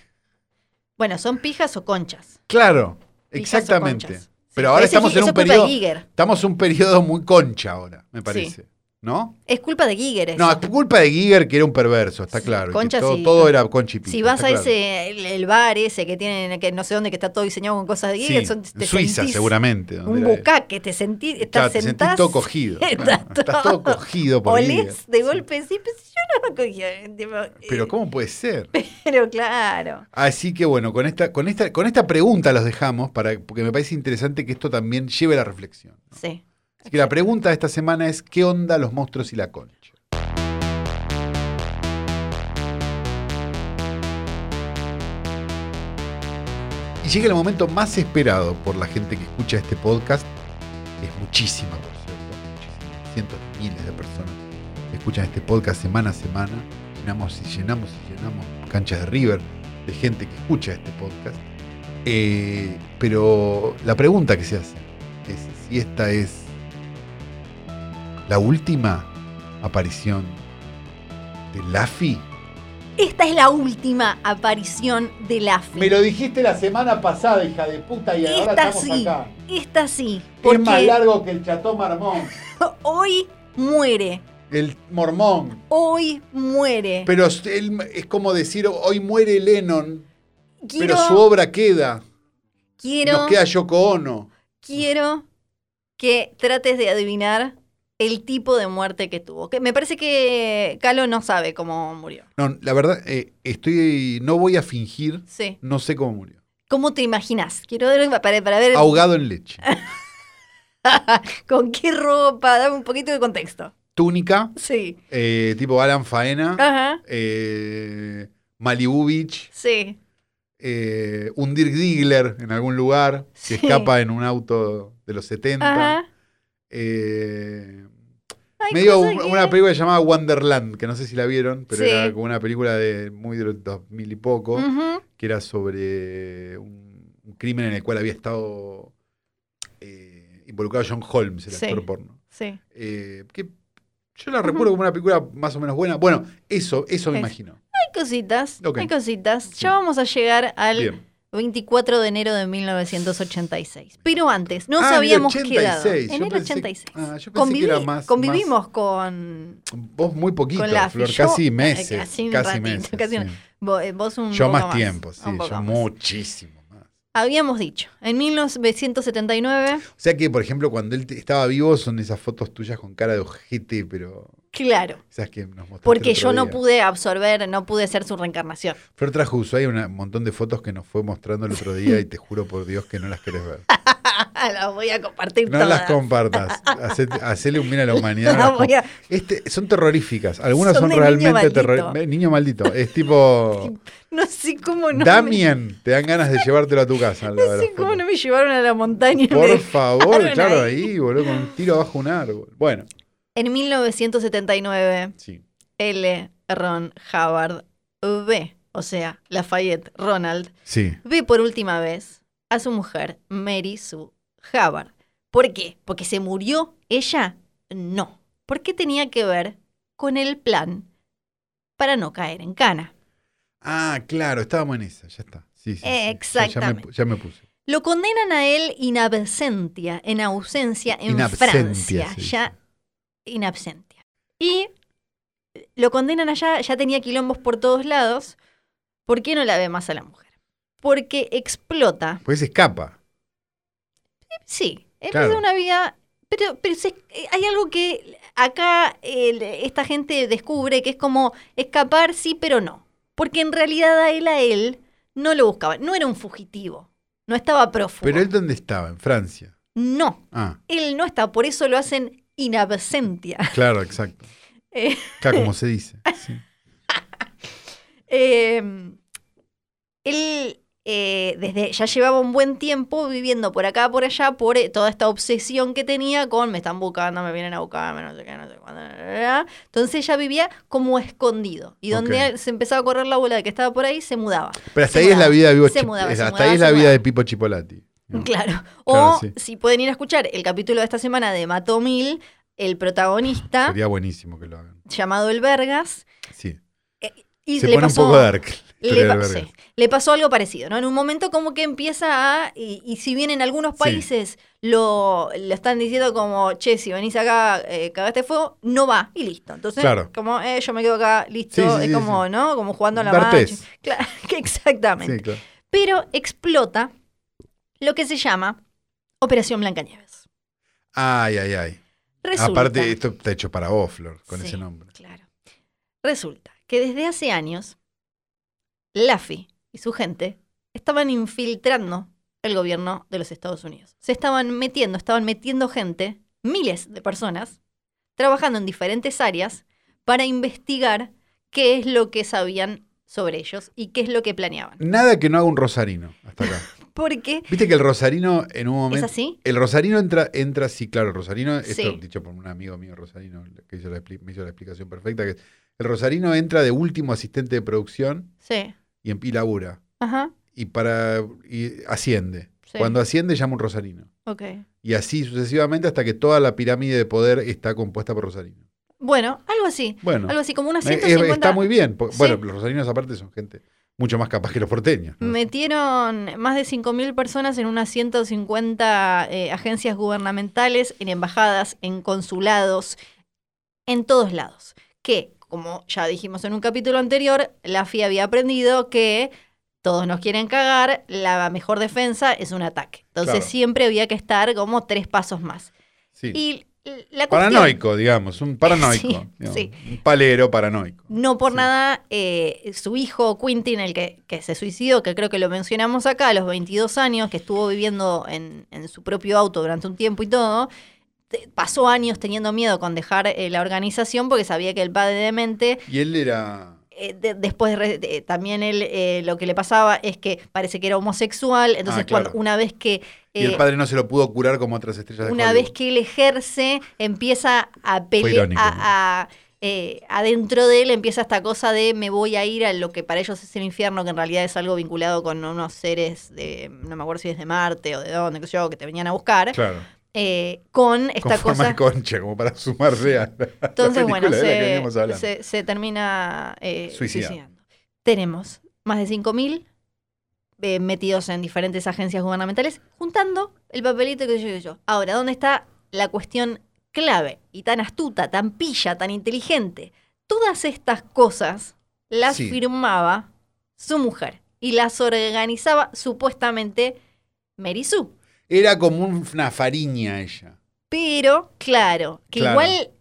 Bueno, ¿son pijas o conchas? Claro, exactamente. Pero ahora estamos en un periodo. Estamos en un periodo muy concha ahora, me parece. ¿No? Es culpa de Giger eso. No, es culpa de Giger que era un perverso, está Sí, claro. Concha todo, sí. todo era Si vas a claro. ese, el, el bar ese que tienen, que no sé dónde, que está todo diseñado con cosas de Giger, Sí, son, te Suiza, sentís seguramente. Un bucaque, te sentís, Claro, estás te sentás, sentís todo cogido. estás Estás todo cogido por. Olés de golpe, sí, pues yo no lo cogía. tipo, Pero eh, ¿cómo puede ser? Pero claro. Así que bueno, con esta, con esta, con esta pregunta los dejamos para, porque me parece interesante que esto también lleve a la reflexión. ¿no? Sí. Así que la pregunta de esta semana es: ¿qué onda los monstruos y la concha? Y llega el momento más esperado por la gente que escucha este podcast. Es muchísima, por cierto, muchísima, cientos de miles de personas que escuchan este podcast semana a semana. Llenamos y llenamos y llenamos canchas de River de gente que escucha este podcast. Eh, pero la pregunta que se hace es si esta es la última aparición de Laffy. Esta es la última aparición de Laffy. Me lo dijiste la semana pasada, hija de puta, y ahora Esta estamos sí, acá. esta sí. Es más largo que el Chateau Marmont, hoy muere. el Mormón. Hoy muere. Pero él- es como decir, hoy muere Lennon, quiero, pero su obra queda. quiero, Nos queda Yoko Ono. quiero que trates de adivinar el tipo de muerte que tuvo. Que me parece que Calo no sabe cómo murió. No, la verdad, eh, estoy, no voy a fingir, Sí. no sé cómo murió. ¿Cómo te imaginas? Quiero ver para, para ver Ahogado en leche. con qué ropa. Dame un poquito de contexto. Túnica, Sí. eh, tipo Alan Faena, Ajá. eh, Malibu Beach, Sí. eh, un Dirk Diggler en algún lugar, que Sí. escapa en un auto de los 70. Ajá. Eh, medio un- una película llamada Wonderland, que no sé si la vieron, pero Sí. era como una película de muy de los 2000 y poco, que era sobre un, un crimen en el cual había estado eh, involucrado John Holmes, el Sí. actor porno. Sí. Eh, que yo la recuerdo como una película más o menos buena. Bueno, eso, eso me Es- imagino. Hay cositas. Hay cositas. Sí. Ya vamos a llegar al Bien. 24 de enero de 1986. Pero antes, nos Ah, en el habíamos 86. quedado. En el pensé- 86. ah, yo pensé que era más- convivimos con Vos muy poquito, Con Laffy. Flor, Yo, casi eh, meses. casi Casi, un ratito, meses. casi un- sí. vos, eh, vos un Yo poco más tiempo, sí, un yo más. muchísimo más. Habíamos dicho, en 1979, O sea que, por ejemplo, cuando él estaba vivo son esas fotos tuyas con cara de ojete, pero claro, esas que nos mostraste porque yo no pude absorber, no pude ser su reencarnación. Flor trajo Ushuaia un montón de fotos que nos fue mostrando el otro día y te juro por Dios que no las querés ver. las voy a compartir No todas. las compartas. Hacele un bien a la humanidad. no voy a- Este, son terroríficas. Algunas Son realmente terroríficas. Niño maldito. Es tipo. No sé cómo no. Damien, te dan ganas de llevártelo a tu casa. me, no sé cómo no me llevaron a la montaña. Por me favor, claro, ahí. ahí, boludo, con un tiro abajo un árbol. Bueno, En 1979, sí. L. Ron Hubbard V, o sea, Lafayette Ronald, Sí. ve por última vez a su mujer, Mary Sue Hubbard. ¿Por qué? ¿Porque se murió ella? No. Porque tenía que ver con el plan para no caer en cana. Ah, claro, estábamos en esa, ya está. Sí, sí, sí. Ya- Ya, me, Exactamente. ya me puse. Lo condenan a él in absentia, en ausencia en In absentia, Francia. se dice. Ya in absentia. Y lo condenan allá, ya tenía quilombos por todos lados. ¿Por qué no la ve más a la mujer? Porque explota. Pues se escapa. Sí, Claro. empieza una vida. Pero, pero se- hay algo que acá el- esta gente descubre que es como escapar, sí, pero no. Porque en realidad a él a él no lo buscaban. No era un fugitivo. No estaba prófugo. Pero él dónde estaba, en Francia. No, Ah, él no está. Por eso lo hacen in absentia. claro, exacto. Eh, como se dice. sí. Eh, él eh, desde ya llevaba un buen tiempo viviendo por acá, por allá, por eh, toda esta obsesión que tenía con me están buscando, me vienen a buscar, no sé qué, no sé cuándo. la, la, la". Entonces ella vivía como escondido. Y donde se empezaba a correr la bola de que estaba por ahí, se mudaba. Pero hasta Se ahí es la vida de Vivo se mudaba, se Hasta mudaba, ahí es la vida de Pipo Chipolati. ¿No? Claro. Claro, O sí. si pueden ir a escuchar el capítulo de esta semana de Mató Mil, el protagonista, Sería buenísimo que lo hagan. llamado El Vergas, Sí. y Se le pone pasó, un poco dark. la le, pa- sí, pasó algo parecido, ¿no? En un momento como que empieza a, y, y si bien en algunos Sí. países lo, lo están diciendo como, che, si venís acá, eh, cagaste fuego, no va, y listo. Entonces, Claro. como, eh, yo me quedo acá, listo, Sí, es como. ¿no? Como jugando a la mancha. Claro, que exactamente. Sí, claro. Pero explota lo que se llama Operación Blancanieves. Ay, ay, ay. Resulta, Aparte, esto está hecho para vos, Flor, con Sí. ese nombre. Claro. Resulta que desde hace años, Laffy y su gente estaban infiltrando el gobierno de los Estados Unidos. Se estaban metiendo, estaban metiendo gente, miles de personas, trabajando en diferentes áreas para investigar qué es lo que sabían sobre ellos y qué es lo que planeaban. Nada que no haga un rosarino hasta acá. Porque Viste que el rosarino en un es momento. así. El rosarino entra, entra, sí, claro, el rosarino, esto Sí. dicho por un amigo mío rosarino, que hizo la me hizo la explicación perfecta, que el rosarino entra de último asistente de producción Sí. y, en- y labura. Ajá. Y para y asciende. Sí. Cuando asciende llama un rosarino. Ok. Y así sucesivamente hasta que toda la pirámide de poder está compuesta por rosarino. Bueno, algo así. Bueno, Algo así, como unas eh, 150... está muy bien. porque- Sí. Bueno, los rosarinos aparte son gente mucho más capaz que los porteños. ¿no? Metieron más de 5.000 personas en unas 150 eh, agencias gubernamentales, en embajadas, en consulados, en todos lados. Que, como ya dijimos en un capítulo anterior, la FIA había aprendido que todos nos quieren cagar, la mejor defensa es un ataque. Entonces Claro. siempre había que estar como tres pasos más. Sí. Y la cuestión- Paranoico, digamos, un paranoico. Sí, digamos, sí. Un palero paranoico. No por Sí. nada, eh, su hijo Quintin, el que, que se suicidó, que creo que lo mencionamos acá, a los 22 años, que estuvo viviendo en, en su propio auto durante un tiempo y todo, pasó años teniendo miedo con dejar eh, la organización porque sabía que el padre demente, Y él era. Eh, de- después de- también él eh, lo que le pasaba es que parece que era homosexual, entonces Ah, claro. cuando, una vez que... y el eh, padre no se lo pudo curar como otras estrellas de una Hollywood. vez que él ejerce, empieza a pelear, a, a, eh, adentro de él empieza esta cosa de me voy a ir a lo que para ellos es el infierno, que en realidad es algo vinculado con unos seres de, no me acuerdo si es de Marte o de dónde, yo, que te venían a buscar, Claro. Eh, con Con esta forma cosa. de concha, como para sumarse a la, Entonces, bueno, la que se, se- se termina eh, Suicidando. suicidando. Tenemos más de 5.000 eh, metidos en diferentes agencias gubernamentales, juntando el papelito que yo sé yo. Ahora, ¿dónde está la cuestión clave y tan astuta, tan pilla, tan inteligente? Todas estas cosas las Sí. firmaba su mujer y las organizaba supuestamente Mary Sue. Era como una fariña ella. Pero, claro, que Claro. igual...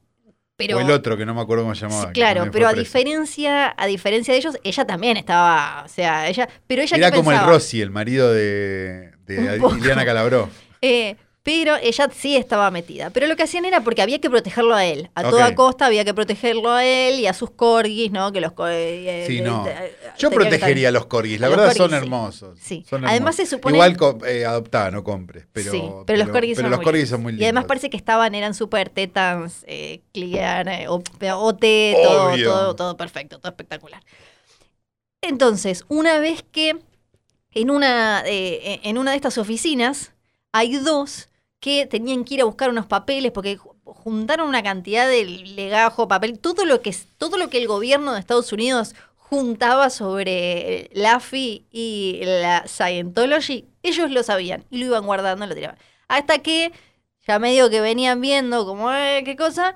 Pero, o el otro, que no me acuerdo cómo se llamaba. claro, pero a diferencia, a diferencia de ellos, ella también estaba, o sea, ella, pero ella Era ¿qué como el? Rossi, el marido de, de. Liliana Calabró. Eh, pero ella sí estaba metida. Pero lo que hacían era porque había que protegerlo a él. A toda costa había que protegerlo a él y a sus corgis, ¿no? Que los co- eh, Sí, eh, no. eh, Yo protegería a los corgis, la verdad son corgis, hermosos. Sí. son Además hermosos. se supone- Igual eh, adoptá, no compres. Pero, sí, pero, los corgis, pero son, los muy corgis lindos. son muy lindos. Y además parece que estaban, eran súper tetans, eh, clear, eh, OT, todo, todo, todo perfecto, todo espectacular. Entonces, una vez que en una, eh, en una de estas oficinas hay dos que tenían que ir a buscar unos papeles porque ju- juntaron una cantidad de legajo, papel, todo lo que, todo lo que el gobierno de Estados Unidos juntaba sobre la AFI y la Scientology, ellos lo sabían y lo iban guardando, lo tiraban. Hasta que ya medio que venían viendo como, eh, qué cosa.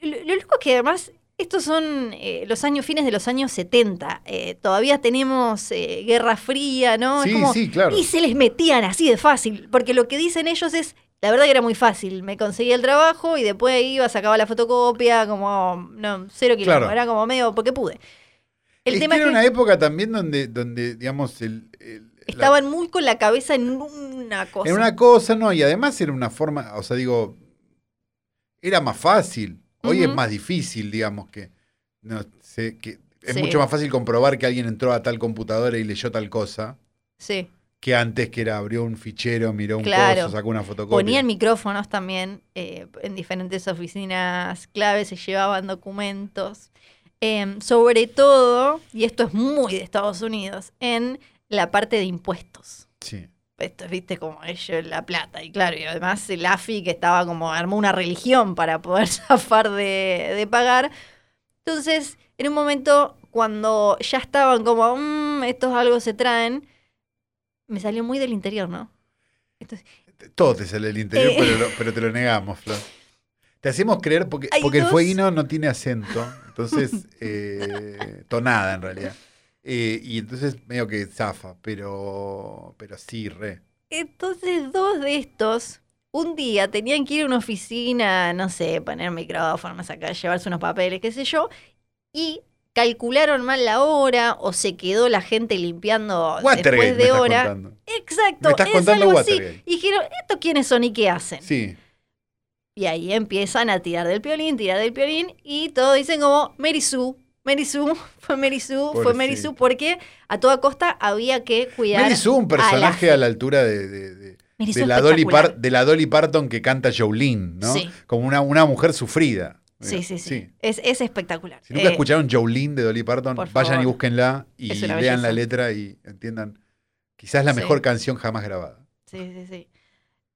Lo, lo loco es que además estos son eh, los años fines de los años 70. eh, todavía tenemos eh, Guerra Fría, ¿no? Sí, como- sí, claro. y se les metían así de fácil, porque lo que dicen ellos es, la verdad que era muy fácil, me conseguía el trabajo y después iba, sacaba la fotocopia, como, no, cero kilómetros, Claro. era como medio, porque pude. El es tema que es era que una época también donde, donde digamos, el, el- la- estaban muy con la cabeza en una cosa. en una cosa, ¿no? Y además era una forma, o sea, digo, era más fácil. Hoy es más difícil, digamos, que, no sé, que es Sí. mucho más fácil comprobar que alguien entró a tal computadora y leyó tal cosa, Sí. que antes que era abrió un fichero, miró un coso, sacó una fotocopia. Ponían micrófonos también eh, en diferentes oficinas claves, se llevaban documentos. Em, sobre todo, y esto es muy de Estados Unidos, en la parte de impuestos. Sí. Esto, viste, como ellos la plata. Y claro, y además el AFI que estaba como, armó una religión para poder zafar de, de pagar. Entonces, en un momento, cuando ya estaban como, "Mm, estos algo se traen, me salió muy del interior, ¿no? Entonces, Todo te sale del interior, Eh. pero, lo- pero te lo negamos, Flor. Te hacemos creer porque, porque el dos- fueguino no tiene acento, entonces, eh, tonada en realidad. Eh, y entonces medio que zafa, pero, pero sí, re. Entonces, dos de estos, un día tenían que ir a una oficina, no sé, poner micrófonos acá, llevarse unos papeles, qué sé yo, y calcularon mal la hora o se quedó la gente limpiando Watergate después me de estás hora. contando. Exacto, Me estás es contando algo así. Y dijeron, ¿estos quiénes son y qué hacen? Sí. Y ahí empiezan a tirar del piolín, tirar del piolín, y todos dicen como, Mary Sue, Mary Sue, fue Mary Sue, fue Mary. Sue, porque a toda costa había que cuidar. Mary Sue, un a personaje la- a la altura de, de- la Dolly. Par- de la Dolly Parton que canta Jolene, ¿no? Sí. Como una, una mujer sufrida. Sí, sí, sí. Es, es espectacular. Si nunca Eh, escucharon Jolene de Dolly Parton, vayan y búsquenla y lean la letra y entiendan. Quizás la Sí. mejor canción jamás grabada. Sí, sí, sí.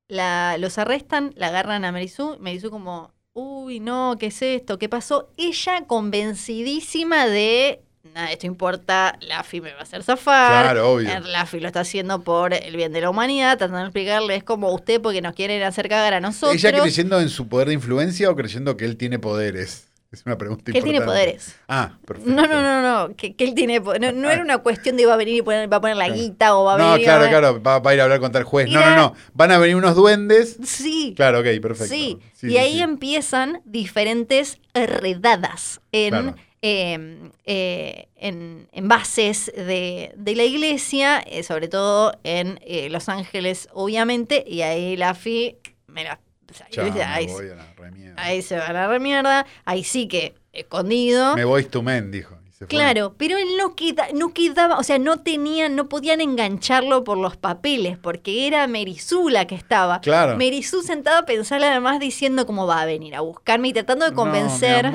La, los arrestan, la agarran a Merizú. Merizú como, uy, no, ¿qué es esto? ¿Qué pasó? Ella convencidísima de, nada, esto importa, la AFI me va a hacer zafar. Claro, obvio. Eh, La AFI lo está haciendo por el bien de la humanidad, tratando de explicarle, es como usted porque nos quieren hacer cagar a nosotros. ¿Ella creyendo en su poder de influencia o creyendo que él tiene poderes? Es una pregunta que él tiene importante. poderes. Ah, perfecto. No, no, no, no, que, que él tiene po- No, no era una cuestión de va a venir y poner- va a poner la guita o va a No, venir. y claro, a- claro, va, va a ir a hablar con tal juez. No, no, no. Van a venir unos duendes. Sí. Claro, ok, perfecto. Sí, Sí, y sí, ahí sí. empiezan diferentes redadas en, Claro. eh, eh, en, en bases de, de la iglesia, eh, sobre todo en eh, Los Ángeles, obviamente, y ahí la FI, mira, o sea, Chao, ahí, voy a la ahí se va a la remierda, ahí sí que escondido. Me voy to men, dijo. Claro, pero él no, queda, no quedaba, o sea, no tenían, no podían engancharlo por los papeles, porque era Merizú la que estaba. Claro. Merizú sentada a pensar además diciendo cómo va a venir a buscarme y tratando de convencer,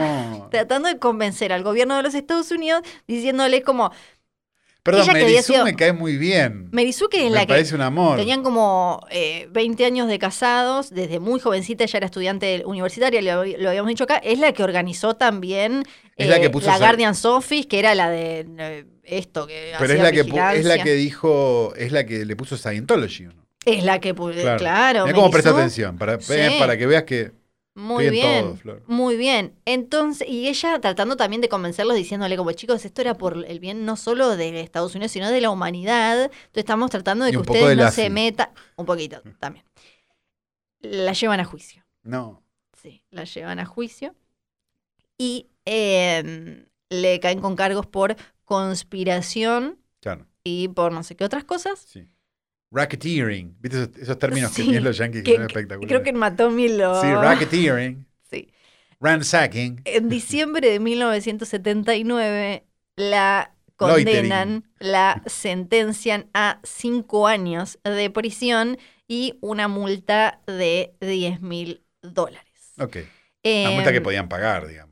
tratando de convencer al gobierno de los Estados Unidos, diciéndole como, Perdón, Merizú sido- me cae muy bien. Merizú que es me la que parece un amor. tenían como eh, 20 años de casados, desde muy jovencita ella era estudiante universitaria, lo, lo habíamos dicho acá, es la que organizó también Es la eh, que puso esa- Guardian's Office, que era la de eh, esto que Pero es la que es la que dijo, es la que le puso Scientology, ¿o ¿no? Es la que, pu- claro. Mira cómo presta atención, para, Sí. para que veas que Muy Estoy bien. todo, Flor. Muy bien. Entonces, y ella tratando también de convencerlos, diciéndole como chicos, esto era por el bien no solo de Estados Unidos, sino de la humanidad. Entonces estamos tratando de Y que ustedes de no se metan. Un poquito también. La llevan a juicio. no. Sí, la llevan a juicio. Y eh, le caen con cargos por conspiración Claro, y por no sé qué otras cosas. sí. Racketeering, ¿viste esos, esos términos que tienen los yankees que, Que- son espectaculares? creo que en Matomi lo. Sí, racketeering, Sí. ransacking. En diciembre de 1979 la Loitering. condenan, la sentencian a cinco años de prisión y una multa de 10 mil dólares. Ok. La multa que Em, podían pagar, digamos,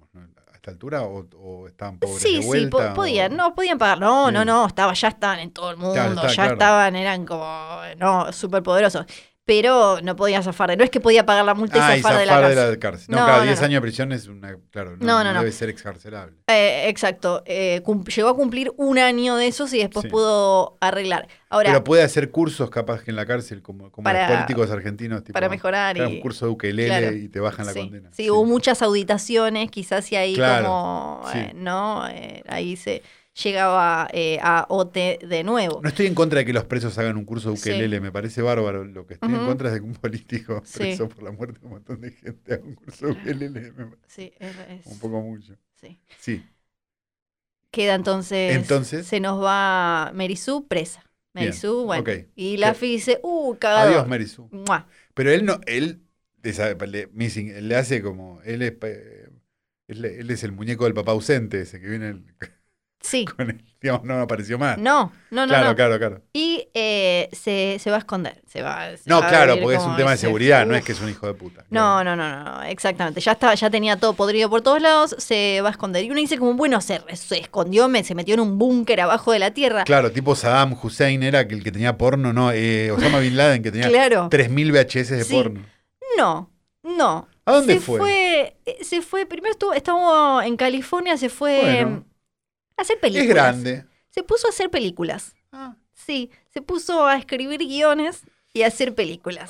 esta altura o, o estaban pobres Sí, de sí, vuelta. po- o- podían, no, podían pagar. No, no, Bien. no, estaba, ya estaban en todo el mundo, Claro, está, ya claro. estaban, eran como, no, súper poderosos. Pero no podían zafar de, no es que podía pagar la multa Ah, y y zafar de la zafar de la cárcel. No, No, claro, no, 10 no. años de prisión es una. Claro, no, debe ser excarcelable. Eh, exacto, eh, llegó a cumplir un año de esos y después Sí. pudo arreglar. Ahora, Pero puede hacer cursos capaz que en la cárcel, como, como Para- los políticos argentinos. Tipo, para mejorar claro, y- un curso de ukelele claro. y te bajan la sí, condena. sí, hubo muchas auditaciones, quizás y ahí Claro, como, eh, ¿no? Eh, ahí se llegaba eh, a OT de nuevo. No estoy en contra de que los presos hagan un curso de Sí. ukelele, me parece bárbaro. Lo que estoy en contra es de que un político Sí. preso por la muerte de un montón de gente haga un curso de ukelele. Me Sí, es- es- un poco mucho. sí. Sí. queda entonces, Entonces. se nos va Merisú presa. Bien, Merisú, bueno. Y Laffy dice, uh, cagado. Adiós, Merisu. Mua. Pero él no, él, le, missing, él le hace como, él es, eh, él, él es el muñeco del papá ausente, ese que viene el- Sí. con él, digamos, no apareció más. No, no, no. claro, no. claro, claro. Y eh, se, se va a esconder. Se va, se No, va claro, porque es un tema de seguridad, no es que es un hijo de puta. No, claro. no, no, no, no, exactamente. Ya estaba, ya tenía todo podrido por todos lados, se va a esconder. Y uno dice como, bueno, se, se escondió, me, se metió en un búnker abajo de la tierra. Claro, tipo Saddam Hussein era el que tenía porno, no, eh, Osama Bin Laden que tenía Claro. 3.000 VHS de Sí. porno. No, no. ¿A dónde se fue? eh, Se fue, primero estuvo, estuvo en California, se fue Bueno. Hacer películas. Es grande. Se puso a hacer películas. Ah, Sí, se puso a escribir guiones y a hacer películas.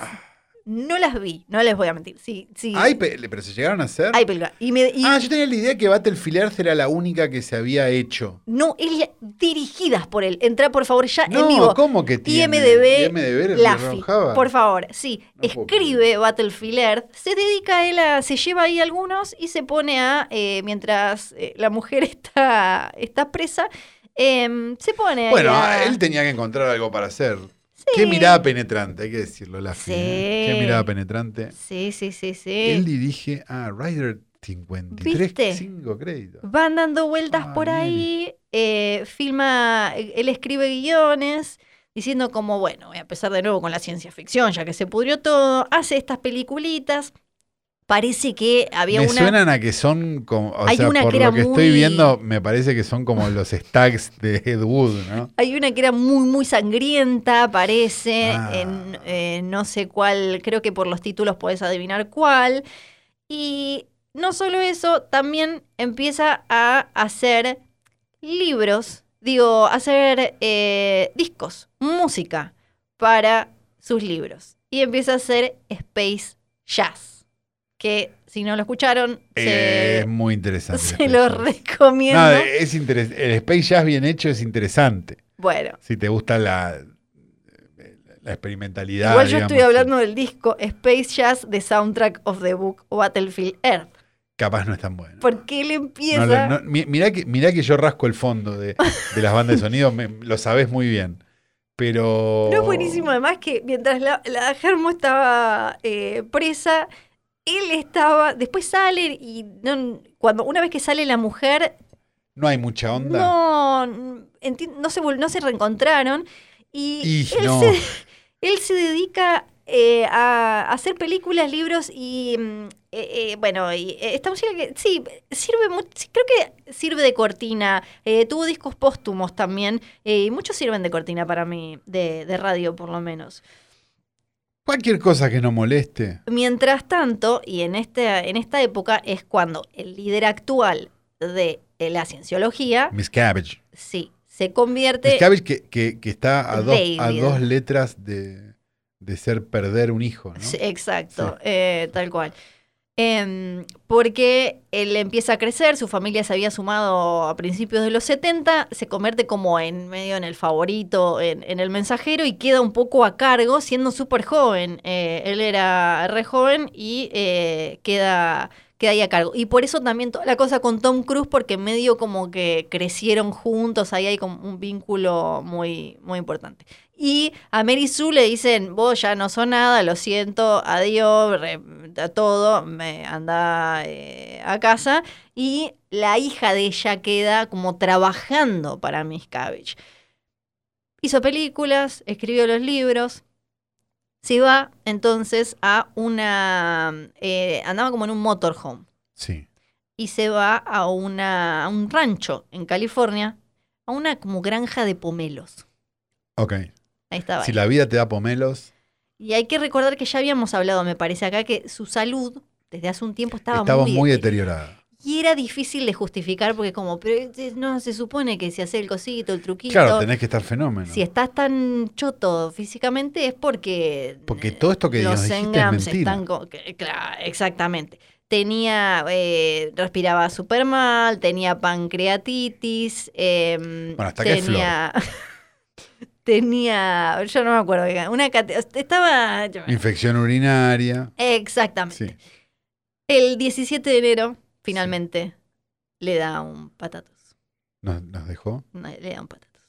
No las vi, no les voy a mentir. Sí, sí. Pero se llegaron a hacer. hay películas. Y me, y Ah, yo tenía la idea que Battlefield Earth era la única que se había hecho. no, es dirigidas por él. Entra, por favor, ya en No, vivo. ¿cómo que tiene? IMDB, IMDb Laffy, por favor, sí, No escribe Battlefield Earth, se dedica a él a, se lleva ahí algunos y se pone a, eh, mientras eh, la mujer está, está presa, em, se pone Bueno, a- él tenía que encontrar algo para hacer. Sí. Qué mirada penetrante, hay que decirlo, Laffy. Sí. ¿eh? Qué mirada penetrante. Sí, sí, sí, sí. Él dirige a Rider 53, ¿Viste? 5 créditos. Van dando vueltas Ah, por ahí, eh, filma, él escribe guiones, diciendo como, bueno, voy a empezar de nuevo con la ciencia ficción, ya que se pudrió todo, hace estas peliculitas, parece que había me una... suenan a que son como, o Hay sea, una por que lo que estoy viendo, me parece que son como los stacks de Ed Wood, ¿no? Hay una que era muy, muy sangrienta, parece, Ah. en eh, no sé cuál, creo que por los títulos podés adivinar cuál. Y no solo eso, también empieza a hacer libros, digo, hacer eh, discos, música para sus libros. Y empieza a hacer Space Jazz, que si no lo escucharon, Eh, es muy interesante. se lo recomiendo. No, es interes- el Space Jazz bien hecho es interesante. bueno. Si te gusta la, la experimentalidad. Igual yo estoy hablando del disco Space Jazz de Soundtrack of the Book Battlefield Earth. Capaz no es tan bueno. Porque él empieza. No, no, no, mi- mirá, que, mirá que yo rasco el fondo de, de las bandas de sonido, me- lo sabés muy bien. Pero. No es buenísimo, además que mientras la, la Germo estaba eh, presa, él estaba. Después sale y no- cuando una vez que sale la mujer, No hay mucha onda. no, no, se, no se reencontraron. Y Y él, no. se, él se dedica eh, a hacer películas, libros y. mm, eh, eh, bueno, y, eh, esta música que sí, sirve creo que sirve de cortina. eh, tuvo discos póstumos también. y muchos sirven de cortina para mí, de, de radio por lo menos. Cualquier cosa que no moleste. Mientras tanto, y en, este, en esta época es cuando el líder actual de eh, la cienciología, Miss Cabbage. sí, se convierte. Miss Cabbage que, que- que está a dos, a dos letras de, de ser perder un hijo, ¿no? Sí, exacto, eh, tal cual. Em, porque él empieza a crecer, su familia se había sumado a principios de los 70, se convierte como en medio en el favorito, en, en el mensajero y queda un poco a cargo siendo súper joven. Eh, él era re joven y eh, queda, queda ahí a cargo. Y por eso también toda la cosa con Tom Cruise, porque medio como que crecieron juntos, ahí hay como un vínculo muy, muy importante. Y a Mary Sue le dicen, vos ya no sos nada, lo siento, adiós, a todo, me anda eh, a casa. Y la hija de ella queda como trabajando para Miss Cabbage. Hizo películas, escribió los libros. Se va entonces a una... eh, andaba como en un motorhome Sí. y se va a, una, a un rancho en California, a una como granja de pomelos. Ok. Ahí estaba. Si la vida te da pomelos, Y hay que recordar que ya habíamos hablado, me parece acá, que su salud desde hace un tiempo estaba, estaba muy, muy deteriorada. Y era difícil de justificar porque como, pero eh, no se supone que si hace el cosito, el truquito, Claro, tenés que estar fenómeno. si estás tan choto físicamente es porque... Porque todo esto que los es engrams mentira. están... claro, exactamente. Tenía, eh, respiraba súper mal, tenía pancreatitis, eh, Bueno, hasta que tenía... tenía, yo no me acuerdo, una estaba... Infección urinaria. Exactamente. Sí. El 17 de enero, finalmente, le da un patatos. nos, nos dejó. Le dan patatas.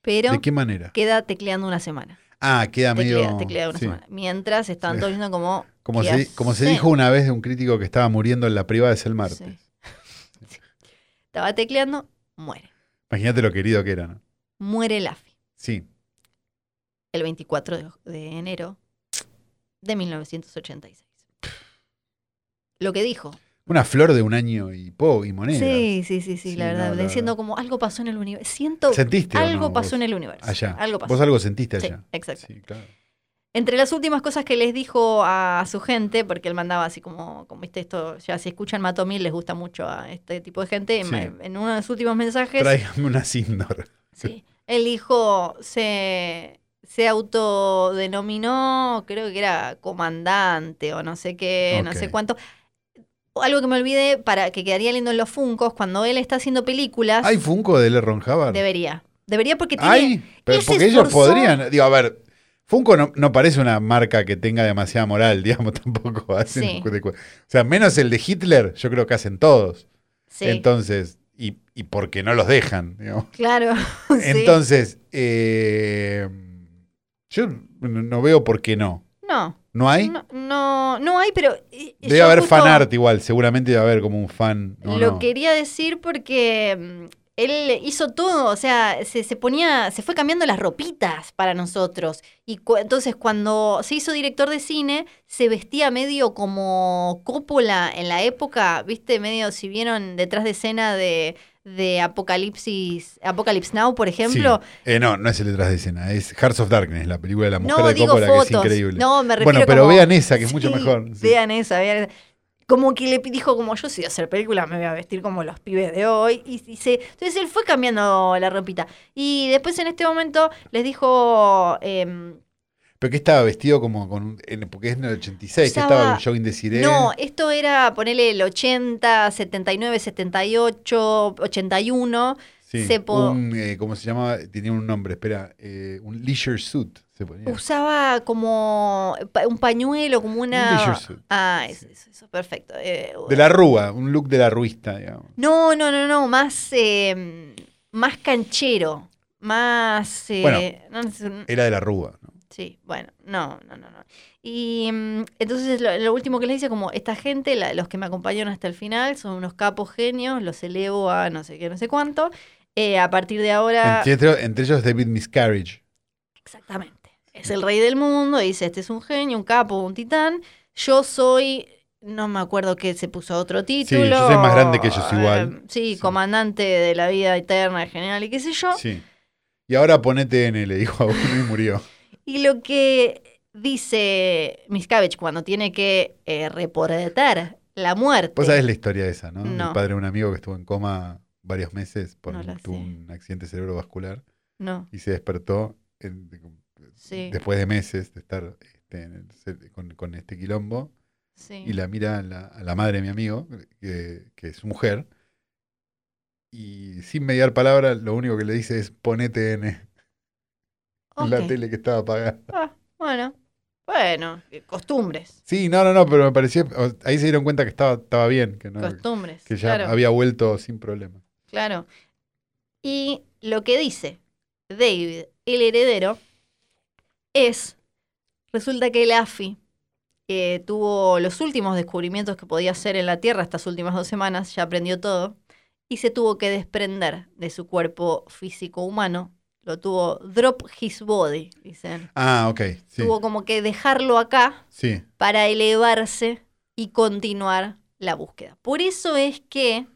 Pero ¿De qué manera? queda tecleando una semana. Ah, queda medio. Teclea, teclea una sí. semana. Mientras estaban todos viendo como. Como ¿qué se, como se dijo una vez de un crítico que estaba muriendo en la privada de el martes. Sí. Sí. Estaba tecleando, muere. Imagínate lo querido que era, ¿no? Muere Laffy. Sí. El 24 de, de enero de 1986. Lo que dijo. Una flor de un año y po y moneda. Sí, sí, sí, sí, Sí, la verdad. diciendo como algo pasó en el universo. Siento ¿Sentiste algo no, pasó en el universo. Allá. Algo pasó. Vos algo sentiste Sí, allá. exacto. Sí, claro. Entre las últimas cosas que les dijo a su gente, porque él mandaba así como, como viste esto, ya si escuchan Matomil les gusta mucho a este tipo de gente, Sí. en- uno de sus últimos mensajes, Tráigame una Sindor. sí, él dijo, se, se autodenominó, creo que era comandante o no sé qué, no sé cuánto. Algo que me olvidé para que quedaría lindo en los Funcos, cuando él está haciendo películas, ¿Hay Funko de L. Ron Hubbard? debería. Debería porque tiene... ¿Hay? Pero porque ellos podrían. Digo, a ver. Funko no, no parece una marca que tenga demasiada moral, digamos, tampoco hacen. Sí. O sea, menos el de Hitler, yo creo que hacen todos. Sí, Entonces, y, y porque no los dejan, digamos. claro. sí. Entonces, eh, yo no veo por qué no. No. ¿No hay? No, no, no hay, pero. eh, Debe haber justo fan art igual, seguramente debe haber como un fan. ¿no? Lo no. quería decir porque mm, él hizo todo, o sea, se, se ponía, se fue cambiando las ropitas para nosotros. Y cu- entonces cuando se hizo director de cine, se vestía medio como Coppola en la época, viste, medio, si vieron detrás de escena de, de Apocalipsis, Apocalypse Now, por ejemplo. Sí. Eh, no, no es el detrás de escena, es Hearts of Darkness, la película de la mujer No, de Coppola, que es fotos. increíble. No, me refiero bueno, pero como- vean esa, que es mucho mejor. sí. Vean esa, vean Como que le dijo, como yo si voy a hacer película, me voy a vestir como los pibes de hoy. Y, y se, entonces él fue cambiando la ropita. Y después en este momento les dijo, em, Pero que estaba vestido como con. un- en- porque es en el 86, que Usaba- estaba con Jogging de Sirene. no, esto era ponerle el 80, 79, 78, 81. Sí, se un, eh, ¿Cómo se llamaba? Tenía un nombre, espera. eh, un leisure suit se ponía. Usaba como un pañuelo, como una... leisure suit. Ah, eso, eso, eso, perfecto. Eh, De la rúa, un look de la ruista, digamos. No, no, no, no, más, eh, más canchero, más... eh, Bueno. no sé, Era de la rúa. Sí, bueno, no, no, no, no. Y mm, entonces lo, lo último que les dice como, esta gente, la- los que me acompañaron hasta el final, son unos capos genios, los elevo a no sé qué, no sé cuánto. Eh, a partir de ahora... Entre, entre ellos David Miscarriage. Exactamente. Es el rey del mundo, dice, este es un genio, un capo, un titán. Yo soy, no me acuerdo que se puso otro título. yo soy más grande que ellos igual. eh, sí, Sí. comandante de la vida eterna, general y qué sé yo. Sí. Y ahora ponete N, le dijo a uno y murió. Y lo que dice Miscavige cuando tiene que eh, reportar la muerte. Vos sabés la historia esa, ¿no? No. El padre de un amigo que estuvo en coma varios meses por No la tuvo un accidente cerebrovascular No, y se despertó en- sí, después de meses de estar este, en el con este quilombo sí. y la mira a la, a la madre de mi amigo, que, que es su mujer, y sin mediar palabra, lo único que le dice es ponete N la tele que estaba apagada. Ah, bueno, bueno, eh, costumbres, Sí, no, no, no, pero me pareció, o- ahí se dieron cuenta que estaba, estaba bien, que, no, costumbres. que ya claro. había vuelto sin problema. Claro. Y lo que dice David, el heredero, es, resulta que el AFI eh, tuvo los últimos descubrimientos que podía hacer en la Tierra estas últimas dos semanas, ya aprendió todo, y se tuvo que desprender de su cuerpo físico humano. Lo tuvo drop his body, dicen. Ah, ok, sí, Tuvo como que dejarlo acá sí. para elevarse y continuar la búsqueda. Por eso es que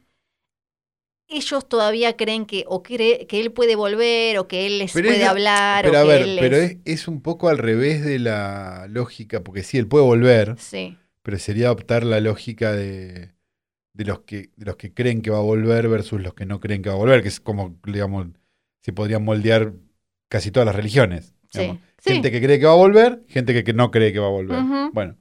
ellos todavía creen que o cree, que él puede volver o que él les Pero puede es hablar Pero o a que ver, él pero les- es, es un poco al revés de la lógica, porque sí, él puede volver, Sí, pero sería adoptar la lógica de, de los que, de los que creen que va a volver versus los que no creen que va a volver, que es como, digamos, se podrían moldear casi todas las religiones. sí, sí. Gente que cree que va a volver, gente que, que no cree que va a volver. Bueno.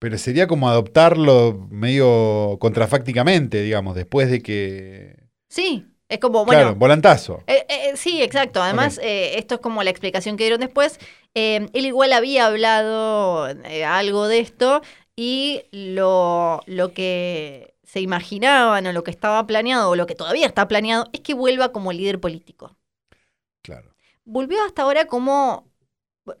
Pero sería como adoptarlo medio contrafácticamente, digamos, después de que... Sí, es como, bueno, claro, volantazo. Eh, eh, sí, exacto. Además, eh, esto es como la explicación que dieron después. Eh, él igual había hablado eh, algo de esto y lo, lo que se imaginaban o lo que estaba planeado o lo que todavía está planeado es que vuelva como líder político. Claro. Volvió hasta ahora como...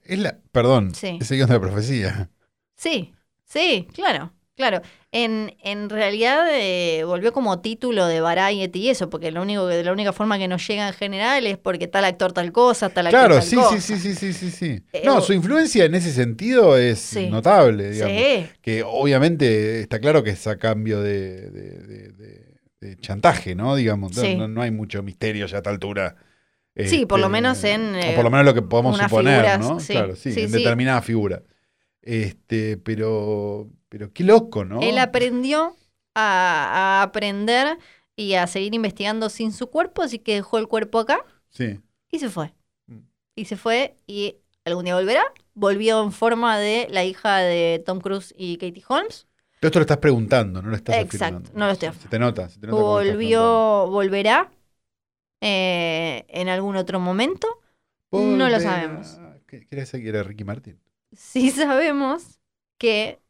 Es la, perdón, Sí. es el guion de la profecía. Sí, sí, claro, claro. En, en realidad eh, volvió como título de Variety y eso, porque lo único que, la única forma que nos llega en general es porque tal actor tal cosa, tal actor Claro, tal sí, cosa. sí, sí, sí, sí, sí, sí. Eh, No, su influencia en ese sentido es Sí. notable, digamos. Sí, Que obviamente está claro que es a cambio de, de- de- de- de chantaje, ¿no? Digamos, no- Sí. no, no hay mucho misterio ya a esta altura. Sí, por lo Este, menos en, o eh, por lo menos lo que podemos suponer, figuras, ¿no? sí. Claro, sí, Sí, en determinada figura. Este, pero, pero qué loco, ¿no? él aprendió a, a aprender y a seguir investigando sin su cuerpo, así que dejó el cuerpo acá Sí. y se fue. Mm. Y se fue y algún día volverá. Volvió en forma de la hija de Tom Cruise y Katie Holmes. Pero esto lo estás preguntando, no lo estás Exacto, afirmando. no lo estoy Se te nota, se te nota. Volvió, volverá eh, en algún otro momento. No lo sabemos. ¿Qué qué era ese que era Ricky Martin? Sí sabemos que,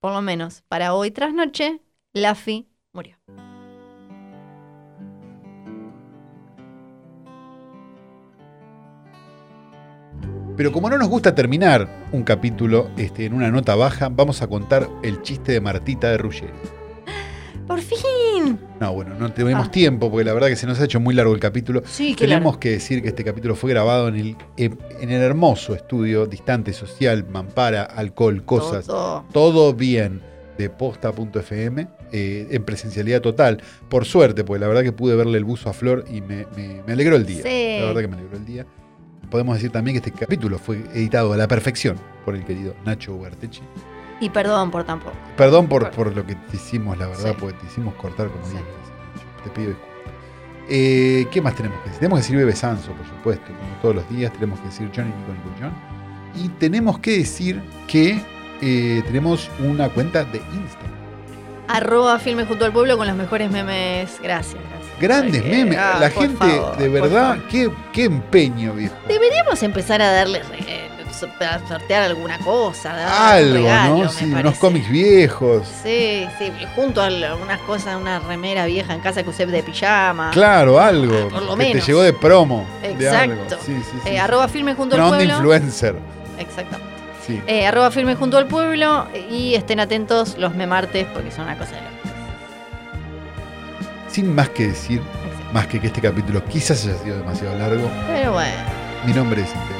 por lo menos para hoy tras noche, Laffy murió. Pero como no nos gusta terminar un capítulo este, en una nota baja, vamos a contar el chiste de Martita de Ruggeri. ¡Por fin! No, bueno, no tenemos Ah. tiempo porque la verdad que se nos ha hecho muy largo el capítulo. Sí, Tenemos que decir que este capítulo fue grabado en el, en el hermoso estudio Distante Social, Mampara, Alcohol, Cosas, Todo. todo bien de posta.fm eh, en presencialidad total. Por suerte, porque la verdad que pude verle el buzo a Flor y me, me- me alegró el día. Sí. La verdad que me alegró el día. Podemos decir también que este capítulo fue editado a la perfección por el querido Nacho Huertechi. Y perdón por tampoco. Perdón por, por lo que te hicimos, la verdad, Sí. porque te hicimos cortar como Sí. 10 veces. Te pido disculpas. Eh, ¿Qué más tenemos que decir? Tenemos que decir Bebe Sanso, por supuesto, como todos los días. Tenemos que decir Johnny Nico Nico John. Y tenemos que decir que eh, tenemos una cuenta de Instagram. Arroba filme junto al pueblo con los mejores memes. Gracias, gracias. Grandes Porque, memes. ah, la gente, favor, de verdad, qué, qué empeño, viejo. Deberíamos empezar a darle re- a sortear alguna cosa. dar Algo, regalo, ¿no? Sí, unos cómics viejos. Sí, sí, junto a algunas cosas, una remera vieja en casa que usé de pijama. Claro, algo. Ah, por lo que te menos. llegó de promo. De. Exacto. Sí, sí, sí, Eh, arroba filme junto Una al onda pueblo. influencer. Exactamente. Sí. Eh, arroba filme junto al pueblo y estén atentos los memartes porque son una cosa de locos. Sin más que decir, Exacto. más que que este capítulo quizás haya sido demasiado largo, Pero bueno. mi nombre es Santiago.